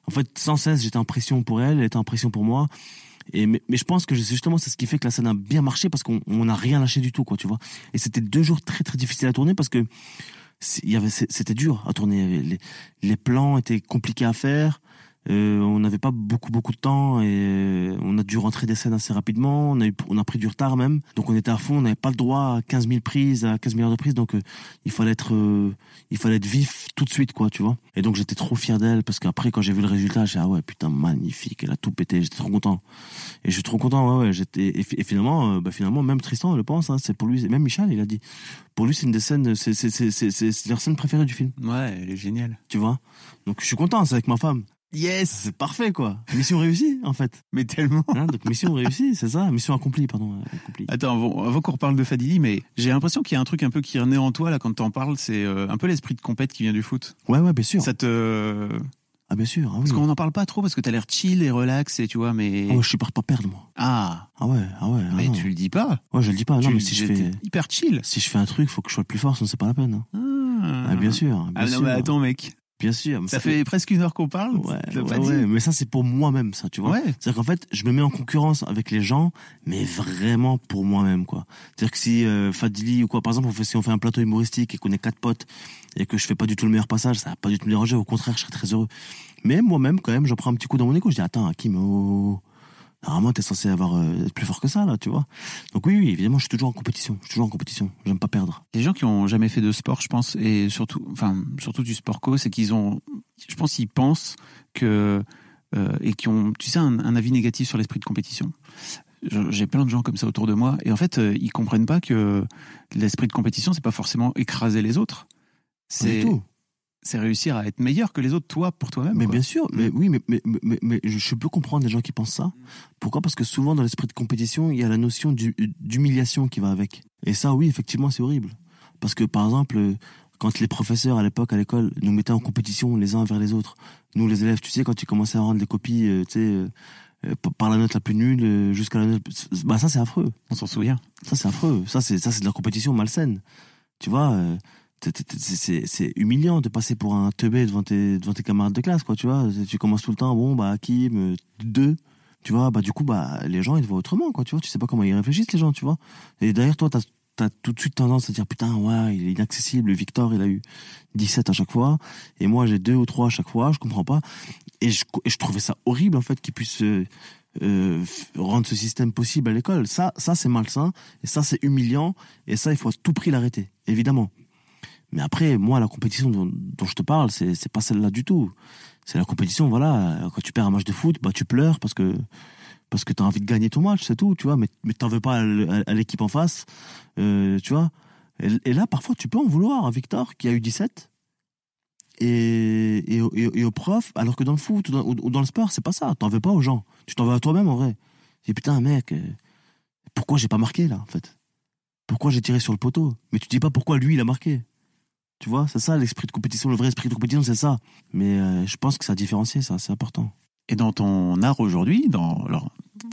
en fait, sans cesse, j'étais en pression pour elle, elle était en pression pour moi. Et mais, je pense que justement c'est ce qui fait que la scène a bien marché parce qu'on on n'a rien lâché du tout, quoi, tu vois. Et c'était deux jours très très difficiles à tourner parce que c'était dur à tourner. Les plans étaient compliqués à faire. Euh, on n'avait pas beaucoup beaucoup de temps et euh, on a dû rentrer des scènes assez rapidement. On a eu, on a pris du retard même, donc on était à fond. On n'avait pas le droit à 15 000 prises, à 15 000 heures de prise, donc euh, il fallait être, euh, il fallait être vif tout de suite, quoi, tu vois. Et donc j'étais trop fier d'elle parce qu'après quand j'ai vu le résultat, j'ai dit, ah ouais putain magnifique, elle a tout pété. J'étais trop content. Et je suis trop content, ouais ouais. J'étais et, fi- et finalement, bah finalement même Tristan le pense, hein, c'est pour lui, même Michel, il a dit, pour lui c'est une des scènes, c'est leur scène préférée du film, Ouais, elle est géniale. tu vois. Donc je suis content, c'est avec ma femme. Yes C'est parfait, quoi. Mission réussie, en fait. Mais tellement Hein, donc mission réussie, c'est ça. Mission accomplie, pardon. euh, accomplie. Attends, avant, avant qu'on reparle de Fadili, mais j'ai l'impression qu'il y a un truc un peu qui renaît en toi là quand t'en parles, c'est euh, un peu l'esprit de compète qui vient du foot. Ouais, ouais, bien sûr. Ça te... Ah, bien sûr. Ah, oui. Parce qu'on n'en parle pas trop parce que t'as l'air chill et relax et tu vois, mais... Ah ouais, je supporte pas perdre, moi. Ah, Ah ouais, ah ouais. ah mais non. tu le dis pas. Ouais, je le dis pas. tu Non, mais si je fais, hyper chill. si je fais un truc, faut que je sois le plus fort, sinon c'est pas la peine. hein. Ah, Ah, bien sûr. Bien Ah non, sûr. mais attends, mec. Bien sûr. mais Ça fait presque une heure qu'on parle. Ouais, mais ça c'est pour moi-même ça, tu vois. Ouais. C'est-à-dire qu'en fait, je me mets en concurrence avec les gens, mais vraiment pour moi-même quoi. C'est-à-dire que si euh, Fadili ou quoi, par exemple, on fait, si on fait un plateau humoristique et qu'on est quatre potes et que je fais pas du tout le meilleur passage, ça va pas du tout me déranger. Au contraire, je serais très heureux. Mais moi-même, quand même, j'en prends un petit coup dans mon écho. Je dis attends, Hakim, oh, normalement t'es censé avoir euh, être plus fort que ça là, tu vois. Donc oui, oui, évidemment, je suis toujours en compétition. Je suis toujours en compétition. J'aime pas perdre. Les gens qui ont jamais fait de sport, je pense, et surtout, enfin, surtout du sport co, c'est qu'ils ont, je pense, qu'ils pensent que euh, et qui ont, tu sais, un, un avis négatif sur l'esprit de compétition. J'ai plein de gens comme ça autour de moi, et en fait, euh, ils comprennent pas que l'esprit de compétition, c'est pas forcément écraser les autres. C'est tout. C'est réussir à être meilleur que les autres, toi, pour toi-même. Mais quoi. bien sûr, mais oui, mais, mais, mais, mais je, je peux comprendre les gens qui pensent ça. Pourquoi? Parce que souvent dans l'esprit de compétition, il y a la notion d'humiliation qui va avec. Et ça, oui, effectivement, c'est horrible. Parce que par exemple, quand les professeurs à l'époque à l'école nous mettaient en compétition les uns vers les autres, nous les élèves, tu sais, quand ils commençaient à rendre des copies, euh, tu sais, euh, par la note la plus nulle euh, jusqu'à la note, bah ça c'est affreux. On s'en souvient. Ça c'est affreux. Ça c'est ça c'est de la compétition malsaine. Tu vois, euh, c'est- humiliant de passer pour un teubé devant tes devant tes camarades de classe quoi. Tu vois, tu commences tout le temps bon bah Hakim euh, deux. Tu vois, bah du coup bah les gens ils te voient autrement quoi. Tu vois, tu sais pas comment ils réfléchissent les gens. Tu vois. Et derrière toi t'as T'as tout de suite tendance à dire putain ouais il est inaccessible Victor il a eu 17 à chaque fois et moi j'ai deux ou trois à chaque fois je comprends pas et je, je trouvais ça horrible en fait qu'ils puissent euh, euh, rendre ce système possible à l'école. Ça, ça c'est malsain et ça c'est humiliant et ça il faut à tout prix l'arrêter, évidemment. Mais après, moi la compétition dont, je te parle, c'est pas celle-là du tout. C'est la compétition, voilà. Quand tu perds un match de foot, bah tu pleures parce que parce que t'as envie de gagner ton match, c'est tout, tu vois. Mais mais t'en veux pas à, l'équipe en face, euh, tu vois. Et, là, parfois, tu peux en vouloir à Victor qui a eu 17 et, et, et, aux profs, alors que dans le foot ou dans, le sport, c'est pas ça. T'en veux pas aux gens. Tu t'en veux à toi-même en vrai. Et putain, mec, euh, pourquoi j'ai pas marqué là, en fait? Pourquoi j'ai tiré sur le poteau? Mais tu dis pas pourquoi lui il a marqué. Tu vois, c'est ça l'esprit de compétition. Le vrai esprit de compétition, c'est ça. Mais euh, je pense que ça a différencié, ça, c'est important. Et dans ton art aujourd'hui, dans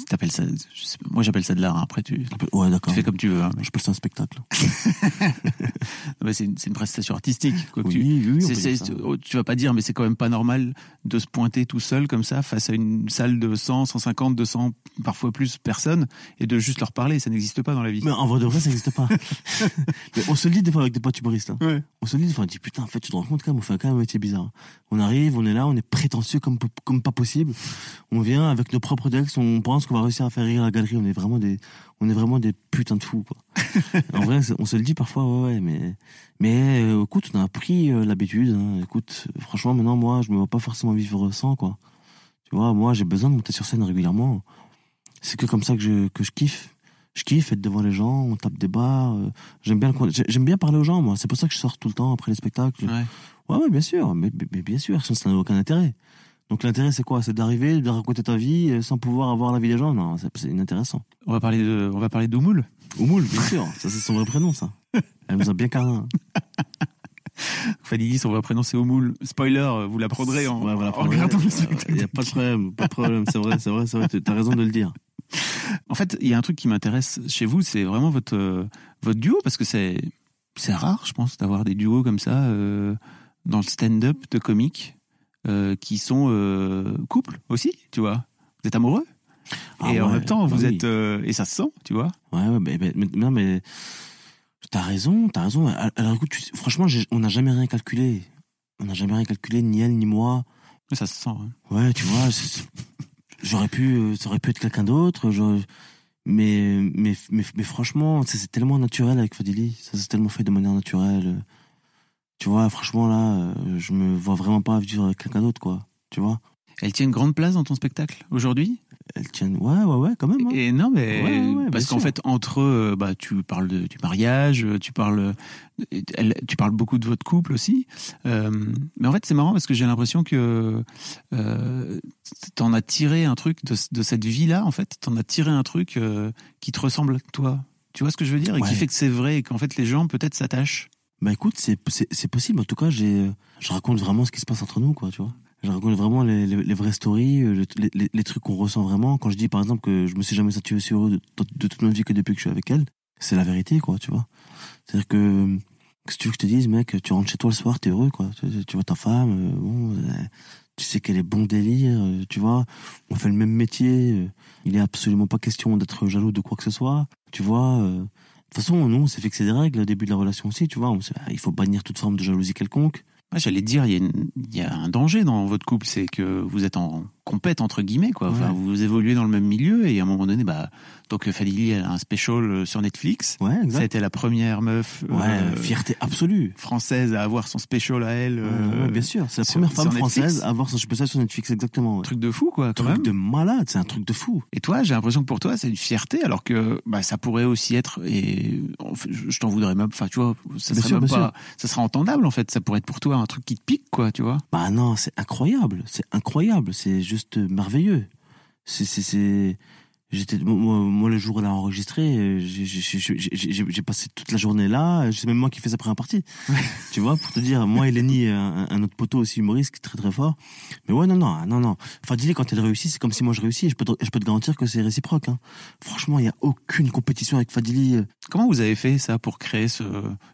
t'appelles ça, je sais pas, moi j'appelle ça de l'art. hein, Après tu, Ouais, tu d'accord. fais comme tu veux. hein, mais- J'appelle ça un spectacle. [LAUGHS] C'est une, prestation artistique. Quoi, que Oui, tu, oui, oui, oh, tu vas pas dire, mais c'est quand même pas normal de se pointer tout seul comme ça face à une salle de 100, 150, 200, parfois plus personnes et de juste leur parler. Ça n'existe pas dans la vie. Mais en vrai de vrai, ça n'existe pas. [LAUGHS] mais on se le dit des fois avec des potes humoristes. hein. Ouais. On se le dit des fois, on dit putain, en fait, tu te rends compte quand même, on fait quand même un métier bizarre. On arrive, on est là, on est prétentieux comme, comme pas possible. On vient avec nos propres textes, on pense qu'on va réussir à faire rire la galerie. On est vraiment des, on est vraiment des putains de fous, quoi. [LAUGHS] en vrai, on se le dit parfois, ouais, ouais, mais, mais euh, écoute, on a appris euh, l'habitude. hein. Écoute, franchement, maintenant, moi, je me vois pas forcément vivre sans, quoi. Tu vois, moi, j'ai besoin de monter sur scène régulièrement. C'est que comme ça que je, que je kiffe. Je kiffe être devant les gens, on tape des bars. euh, J'aime bien, j'aime bien parler aux gens, moi. C'est pour ça que je sors tout le temps après les spectacles. Ouais. Ouais, ouais, bien sûr, mais, mais- mais bien sûr, sinon ça n'a aucun intérêt. Donc l'intérêt, c'est quoi? C'est d'arriver, de raconter ta vie euh, sans pouvoir avoir la vie des gens? Non, c'est inintéressant. On va parler de, on va parler d'Oumoul. Oumoul, bien sûr, ça c'est son vrai prénom, ça. Elle nous a bien câlin. [LAUGHS] Fanny, son vrai prénom c'est Oumoul. Spoiler, euh, vous l'apprendrez en, Ouais, en regardant le Il spectacle. n'y a pas de problème, pas de problème, c'est vrai, c'est vrai, c'est vrai, t'as raison de le dire. [LAUGHS] En fait, il y a un truc qui m'intéresse chez vous, c'est vraiment votre euh, votre duo parce que c'est c'est rare, je pense, d'avoir des duos comme ça euh, dans le stand-up de comiques euh, qui sont euh, couple aussi, tu vois. Vous êtes amoureux Ah et en même temps, bah vous oui. êtes euh, et ça se sent, tu vois. Ouais, ouais, mais, mais, mais- non, mais t'as raison, t'as raison. Alors écoute, tu franchement, on n'a jamais rien calculé. On n'a jamais rien calculé, ni elle, ni moi. Mais ça se sent. hein. Ouais, tu vois, j'aurais pu, euh, ça aurait pu être quelqu'un d'autre. Mais, mais, mais, mais franchement, c'est c'est tellement naturel avec Fadili. Ça s'est tellement fait de manière naturelle. Tu vois, franchement, là, euh, je me vois vraiment pas vivre avec quelqu'un d'autre, quoi. Tu vois Elle tient une grande place dans ton spectacle aujourd'hui? Elle tient. Ouais, ouais, ouais, quand même. hein. Et non, mais Ouais, ouais, parce qu'en fait, entre eux, bah, tu parles de, du mariage, euh, tu parles, elle- tu parles beaucoup de votre couple aussi. Euh, mais en fait, c'est marrant parce que j'ai l'impression que euh, t'en as tiré un truc de, de cette vie-là. En fait, t'en as tiré un truc euh, qui te ressemble toi. Tu vois ce que je veux dire? Et qui fait que c'est vrai et qu'en fait les gens peut-être s'attachent. Bah écoute, c'est possible. En tout cas, j'ai je raconte vraiment ce qui se passe entre nous, quoi, tu vois. Je raconte vraiment les, vraies stories, euh, les, trucs qu'on ressent vraiment. Quand je dis, par exemple, que je me suis jamais senti aussi heureux de, toute ma vie que depuis que je suis avec elle, c'est la vérité, quoi, tu vois. C'est-à-dire que, si tu veux que je te dise, mec, tu rentres chez toi le soir, t'es heureux, quoi. Tu, vois ta femme, euh, bon, euh, tu sais qu'elle est bon délire, tu vois. On fait le même métier. il est absolument pas question d'être jaloux de quoi que ce soit, tu vois. De toute façon, nous, on s'est fixé des règles au début de la relation aussi, tu vois. Il faut bannir toute forme de jalousie quelconque. Moi, j'allais dire, il y, y a un danger dans votre couple, c'est que vous êtes en compète entre guillemets, quoi. Enfin, Ouais. vous évoluez dans le même milieu et à un moment donné, bah, donc Fadili a un special euh, sur Netflix. Ouais, Ça a été la première meuf euh, Ouais, fierté absolue. française à avoir son special à elle. Euh, ouais, bien sûr, c'est la sur- première femme française à avoir son spécial sur Netflix, exactement. Truc de fou, quoi, quand truc même. de malade, c'est un truc de fou. Et toi, j'ai l'impression que pour toi, c'est une fierté, alors que bah, ça pourrait aussi être, et je t'en voudrais même, enfin, tu vois, ça Bien serait sûr, même bien pas, ça serait entendable, en fait. Ça pourrait être pour toi un truc qui te pique, quoi, tu vois. Bah non, c'est incroyable, c'est incroyable, c'est juste merveilleux. C'est, j'étais, moi, moi, le jour où elle a enregistré, j'ai, passé toute la journée là, c'est même moi qui fais sa première partie. tu vois, pour te dire, moi et Lenny, un, un autre poteau aussi humoriste qui est très très fort. Mais ouais, non, non, non, non. Enfin, dis quand elle réussit, c'est comme si moi je réussis, je peux te, je peux te garantir que c'est réciproque, hein. Franchement, il y a aucune compétition avec Fadili. euh, Comment vous avez fait ça pour créer ce,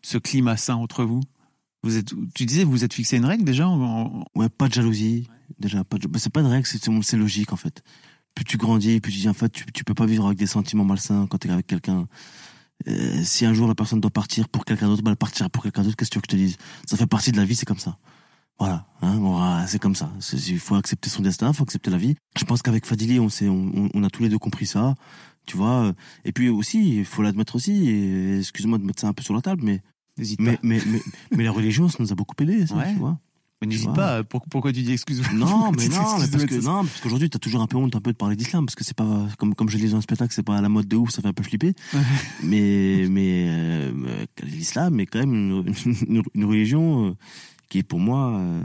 ce climat sain entre vous? Vous êtes, Tu disais, vous êtes fixé une règle déjà en- Ouais, pas de jalousie. Déjà, pas de... bah, c'est pas de règle, c'est, logique en fait. Plus tu grandis, plus tu dis en fait, tu, tu peux pas vivre avec des sentiments malsains quand t'es avec quelqu'un. Euh, si un jour la personne doit partir pour quelqu'un d'autre, bah, elle partira pour quelqu'un d'autre. Qu'est-ce que tu veux que je te dise? Ça fait partie de la vie, c'est comme ça. Voilà, hein, bon, ah, c'est comme ça. Il faut accepter son destin, il faut accepter la vie. Je pense qu'avec Fadili, on, on, on- a tous les deux compris ça, tu vois. Et puis aussi, il faut l'admettre aussi, excuse-moi de mettre ça un peu sur la table, mais N'hésite mais pas. mais, mais, mais la religion, ça nous a beaucoup aidé, ça, Ouais. tu vois. Mais N'hésite pas. pour- pourquoi tu dis excuse-moi? Non, [LAUGHS] mais non, mais parce que non, parce qu'aujourd'hui t'as toujours un peu honte un peu de parler d'islam parce que c'est pas comme comme je l'ai dit dans le spectacle, c'est pas à la mode de ouf, ça fait un peu flipper. mais mais euh, euh, l'islam est quand même une, une, une religion euh, qui est pour moi euh,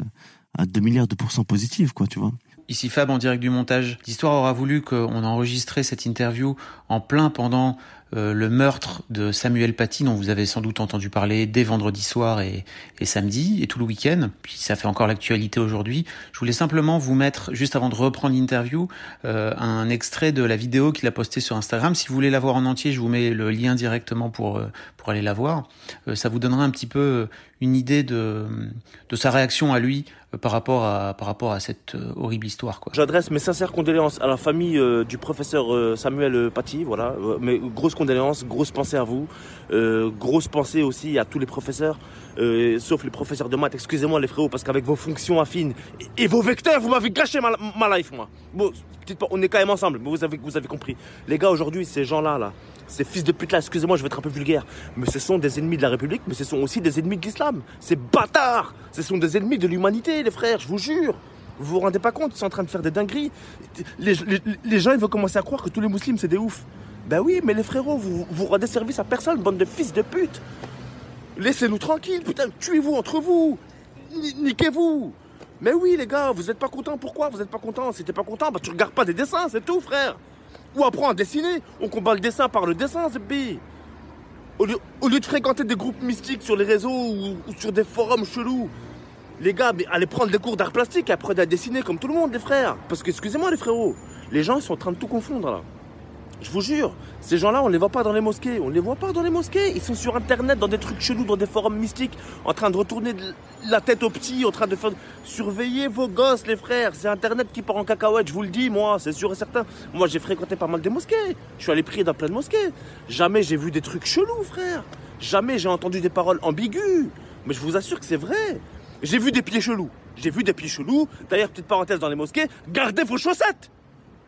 à 2 milliards de pourcents positive, quoi, tu vois. Ici Fab en direct du montage. L'histoire aura voulu qu'on enregistrait cette interview en plein pendant euh, le meurtre de Samuel Paty, dont vous avez sans doute entendu parler dès vendredi soir et, samedi, et tout le week-end, puis ça fait encore l'actualité aujourd'hui. Je voulais simplement vous mettre, juste avant de reprendre l'interview, euh, un extrait de la vidéo qu'il a postée sur Instagram. Si vous voulez la voir en entier, je vous mets le lien directement pour, euh, pour aller la voir. ça vous donnera un petit peu une idée de, de sa réaction à lui par rapport à, par rapport à cette horrible histoire. J'adresse mes sincères condoléances à la famille du professeur Samuel Paty, voilà, mais grosse condoléances, grosse pensée à vous, euh, grosse pensée aussi à tous les professeurs, euh, sauf les professeurs de maths, excusez-moi les frérots, parce qu'avec vos fonctions affines et, vos vecteurs, vous m'avez gâché ma, life, moi. Bon, on est quand même ensemble, mais vous avez, compris. Les gars, aujourd'hui, ces gens-là, là, ces fils de pute là, excusez-moi, je vais être un peu vulgaire, mais ce sont des ennemis de la République, mais ce sont aussi des ennemis de l'islam. Ces bâtards, ce sont des ennemis de l'humanité, les frères, je vous jure. Vous vous rendez pas compte, ils sont en train de faire des dingueries. Les, les gens, ils vont commencer à croire que tous les musulmans, c'est des oufs. Ben oui, mais les frérots, vous, vous rendez service à personne, bande de fils de pute. Laissez-nous tranquilles, putain, tuez-vous entre vous. Niquez-vous. Mais oui, les gars, vous n'êtes pas contents, pourquoi Vous n'êtes pas contents? Si t'es pas content, bah tu regardes pas des dessins, c'est tout, frère. Ou apprends à dessiner. On combat le dessin par le dessin, c'est Au lieu, au lieu de fréquenter des groupes mystiques sur les réseaux ou, sur des forums chelous, les gars, allez prendre des cours d'art plastique et apprenez à dessiner comme tout le monde, les frères. Parce que, excusez-moi, les frérots, les gens, ils sont en train de tout confondre, là. Je vous jure, ces gens-là, on les voit pas dans les mosquées. On les voit pas dans les mosquées. Ils sont sur Internet, dans des trucs chelous, dans des forums mystiques, en train de retourner la tête aux petits, en train de faire... Surveillez vos gosses, les frères. C'est Internet qui part en cacahuète, je vous le dis, moi, c'est sûr et certain. Moi, j'ai fréquenté pas mal des mosquées. Je suis allé prier dans plein de mosquées. Jamais j'ai vu des trucs chelous, frère. Jamais j'ai entendu des paroles ambiguës. Mais je vous assure que c'est vrai. J'ai vu des pieds chelous. J'ai vu des pieds chelous. D'ailleurs, petite parenthèse dans les mosquées, gardez vos chaussettes.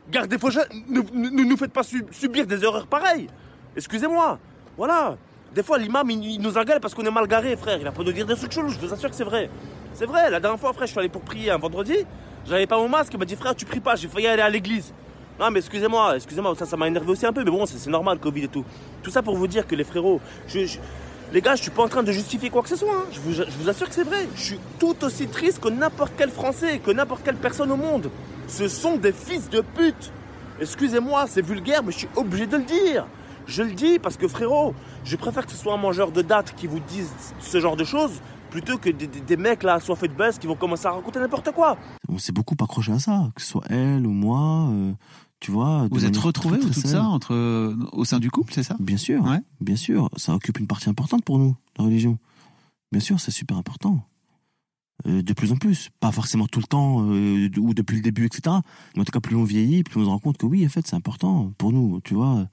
Gardez vos ne, ne, nous faites pas subir des erreurs pareilles. Excusez-moi. Voilà. Des fois, l'imam, il, nous engueule parce qu'on est mal garé, frère. Il a pas de dire des trucs chelous, je vous assure que c'est vrai. C'est vrai, la dernière fois, frère, je suis allé pour prier un vendredi. J'avais pas mon masque, il m'a dit, frère, tu pries pas, j'ai failli aller à l'église. Non, mais excusez-moi, excusez-moi, ça, ça m'a énervé aussi un peu, mais bon, c'est normal, Covid et tout. Tout ça pour vous dire que les frérots, les gars, je suis pas en train de justifier quoi que ce soit. Hein. Je, vous, assure que c'est vrai. Je suis tout aussi triste que n'importe quel Français, que n'importe quelle personne au monde. Ce sont des fils de pute. Excusez-moi, c'est vulgaire, mais je suis obligé de le dire. Je le dis parce que frérot, je préfère que ce soit un mangeur de dates qui vous dise ce genre de choses plutôt que des, mecs là fait de baisse qui vont commencer à raconter n'importe quoi. On s'est beaucoup accroché à ça, que ce soit elle ou moi. Euh, tu vois, vous êtes retrouvés tout ça entre au sein du couple, c'est ça? Bien sûr, ouais. bien sûr. Ça occupe une partie importante pour nous, la religion. Bien sûr, c'est super important. Euh, de plus en plus. Pas forcément tout le temps euh, ou depuis le début, etc. Mais en tout cas, plus on vieillit, plus on se rend compte que oui, en fait, c'est important pour nous. Tu vois,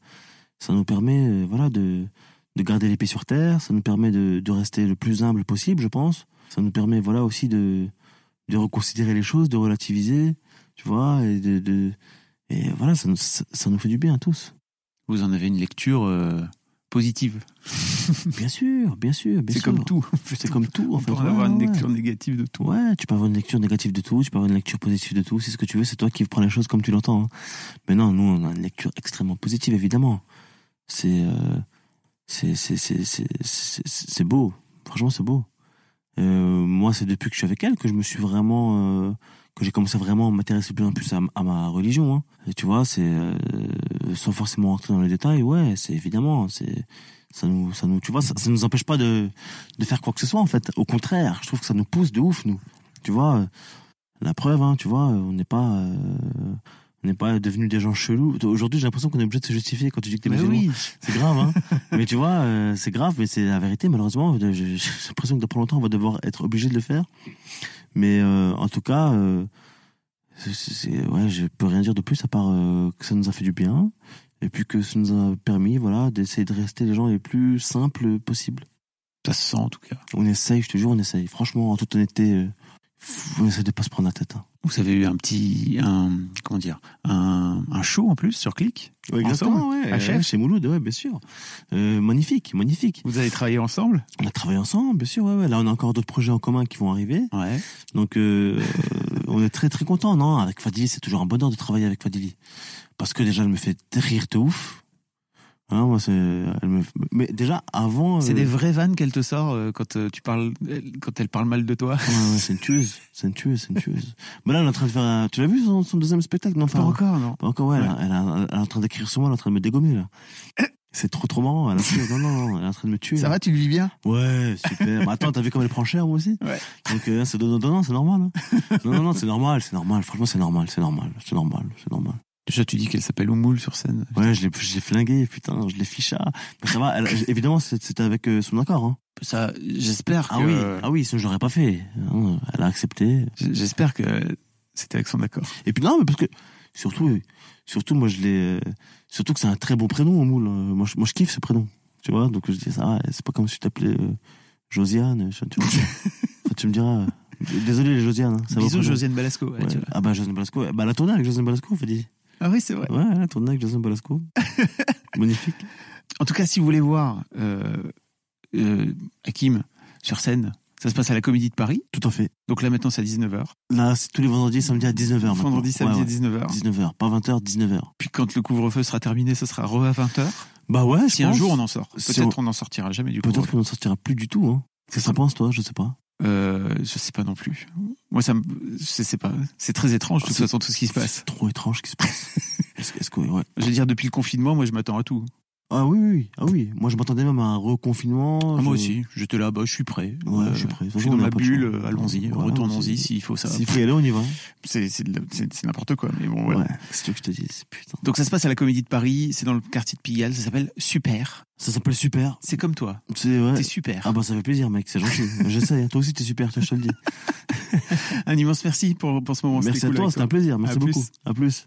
ça nous permet, euh, voilà, de, de garder les pieds sur terre. Ça nous permet de, de rester le plus humble possible, je pense. Ça nous permet, voilà, aussi de, de reconsidérer les choses, de relativiser, tu vois, et de, de et voilà, ça nous, ça, nous fait du bien à tous. Vous en avez une lecture positive. [LAUGHS] bien sûr, bien sûr, C'est comme tout. C'est comme tout. En fait. Peut avoir une lecture négative de tout. Ouais, tu peux avoir une lecture négative de tout, tu peux avoir une lecture positive de tout. C'est ce que tu veux, c'est toi qui prends les choses comme tu l'entends. Hein. Mais non, nous, on a une lecture extrêmement positive, évidemment. C'est, euh, c'est, c'est, c'est, c'est, beau. Franchement, c'est beau. Euh, moi, c'est depuis que je suis avec elle que je me suis vraiment euh, que j'ai commencé vraiment à m'intéresser plus en plus à, ma religion. Hein. Et tu vois, c'est euh, sans forcément rentrer dans les détails, ouais, c'est évidemment, c'est ça nous, ça nous, tu vois, ça, ça nous empêche pas de, de faire quoi que ce soit en fait. Au contraire, je trouve que ça nous pousse de ouf, nous. Tu vois, la preuve, hein, tu vois, on n'est pas, euh, on n'est pas devenus des gens chelous. Aujourd'hui, j'ai l'impression qu'on est obligé de se justifier quand tu dis que t'es musulman. Oui. C'est grave, hein. [LAUGHS] mais tu vois, euh, c'est grave, mais c'est la vérité. Malheureusement, j'ai l'impression que dans pas longtemps, on va devoir être obligé de le faire. Mais euh, en tout cas, euh, c'est, ouais, je peux rien dire de plus à part euh, que ça nous a fait du bien et puis que ça nous a permis, voilà, d'essayer de rester les gens les plus simples possibles. Ça se sent en tout cas. On essaye, je te jure, on essaye. Franchement, en toute honnêteté, on essaie de pas se prendre la tête. Hein. Vous avez eu un petit, un, comment dire, un, un show en plus sur Click oui, Exactement, ouais. HF. Chez Mouloud, ouais, bien sûr. Euh, magnifique, magnifique. Vous avez travaillé ensemble? On a travaillé ensemble, bien sûr, ouais, ouais. Là, on a encore d'autres projets en commun qui vont arriver. Ouais. Donc, euh, on est très, très content, non? Avec Fadili, c'est toujours un bonheur de travailler avec Fadili. Parce que déjà, elle me fait rire de ouf. Ah, moi, c'est, elle me, mais déjà, avant. C'est euh, des vraies vannes qu'elle te sort euh, quand euh, tu parles, quand elle parle mal de toi. Ouais, ouais, c'est une tueuse. C'est une tueuse, c'est une tueuse. Mais là, elle est en train de faire, un- tu l'as vu son, son deuxième spectacle? Non, Pas encore, non. Pas encore, ouais, Elle, est en train d'écrire sur moi, elle est en train de me dégommer, là. C'est trop, trop marrant. Elle fait, non, non, non, elle est en train de me tuer. Ça là. va, tu le vis bien? Ouais, super. Bah, attends, t'as vu comme elle prend cher, moi aussi? Ouais. Donc, euh, c'est donnant, donnant, c'est normal. hein. Non, non, non, c'est normal, c'est normal. Franchement, c'est normal, c'est normal, c'est normal, c'est normal. Déjà, tu dis qu'elle s'appelle Oumoul sur scène. Ouais, je l'ai, je l'ai flingué, putain, je l'ai ficha. Mais ça va, elle- évidemment, c'était avec euh, son accord, hein. Ça, j'espère que. Ah oui, ah oui, sinon je l'aurais pas fait. Hein, Elle a accepté. J'espère que c'était avec son accord. Et puis non, mais parce que surtout, surtout moi je l'ai, euh, surtout que c'est un très bon prénom au moule. Euh, Moi, je, moi je kiffe ce prénom, tu vois. Donc je dis ça, va, c'est pas comme si tu t'appelais euh, Josiane. Tu, vois. [LAUGHS] Enfin, tu me diras. euh, Désolé les Josiane. hein, Bisous. Josiane Balasco. ouais. Ah bah Josiane Balasco. Bah elle a tourné avec Josiane Balasco, fait dit. Ah oui, c'est vrai. Ouais, tourné avec Josiane Balasco. [LAUGHS] Magnifique. En tout cas, si vous voulez voir euh, euh, Hakim sur scène, ça se passe à la Comédie de Paris. Tout à fait. Donc là, maintenant, c'est à 19h. Là, c'est tous les vendredis, samedi à 19h. Vendredi, samedi à 19h. 19h, pas 20h, 19h. Puis quand le couvre-feu sera terminé, ça sera re à 20h. Bah ouais, Si un pense. jour on en sort. Si Peut-être on n'en sortira jamais du Peut-être couvre-feu. qu'on n'en sortira plus du tout. Hein. Que t'en penses, toi? Je sais pas. Euh, je sais pas non plus. Moi, ça me, je sais pas. C'est très étrange, de toute C'est- façon, tout ce qui se passe. C'est trop étrange ce qui se passe. [LAUGHS] Est-ce que- est-ce que, ouais. Je veux dire, depuis le confinement, moi, je m'attends à tout. Ah oui, oui, ah oui. Moi, je m'attendais même à un reconfinement. Ah, je- moi aussi. J'étais là, bah, je suis prêt. Ouais, Euh, je suis prêt. De toute Je suis dans ma bulle. euh, Allons-y. Ouais, Retournons-y c'est- s'il faut ça. S'il faut y aller, on y va. C'est c'est c'est- c'est n'importe quoi. Mais bon, voilà. Ouais. Tu veux que je te dise Putain. Donc ça se passe à la Comédie de Paris. C'est dans le quartier de Pigalle. Ça s'appelle Super. Ça s'appelle super. C'est comme toi. C'est ouais. T'es super. Ah bah ça fait plaisir, mec. C'est gentil. [LAUGHS] J'essaie. Toi aussi, t'es super. Je te le dis. Un immense merci pour, pour ce moment. Merci à cool toi. C'était un plaisir. Merci À plus. beaucoup. À plus.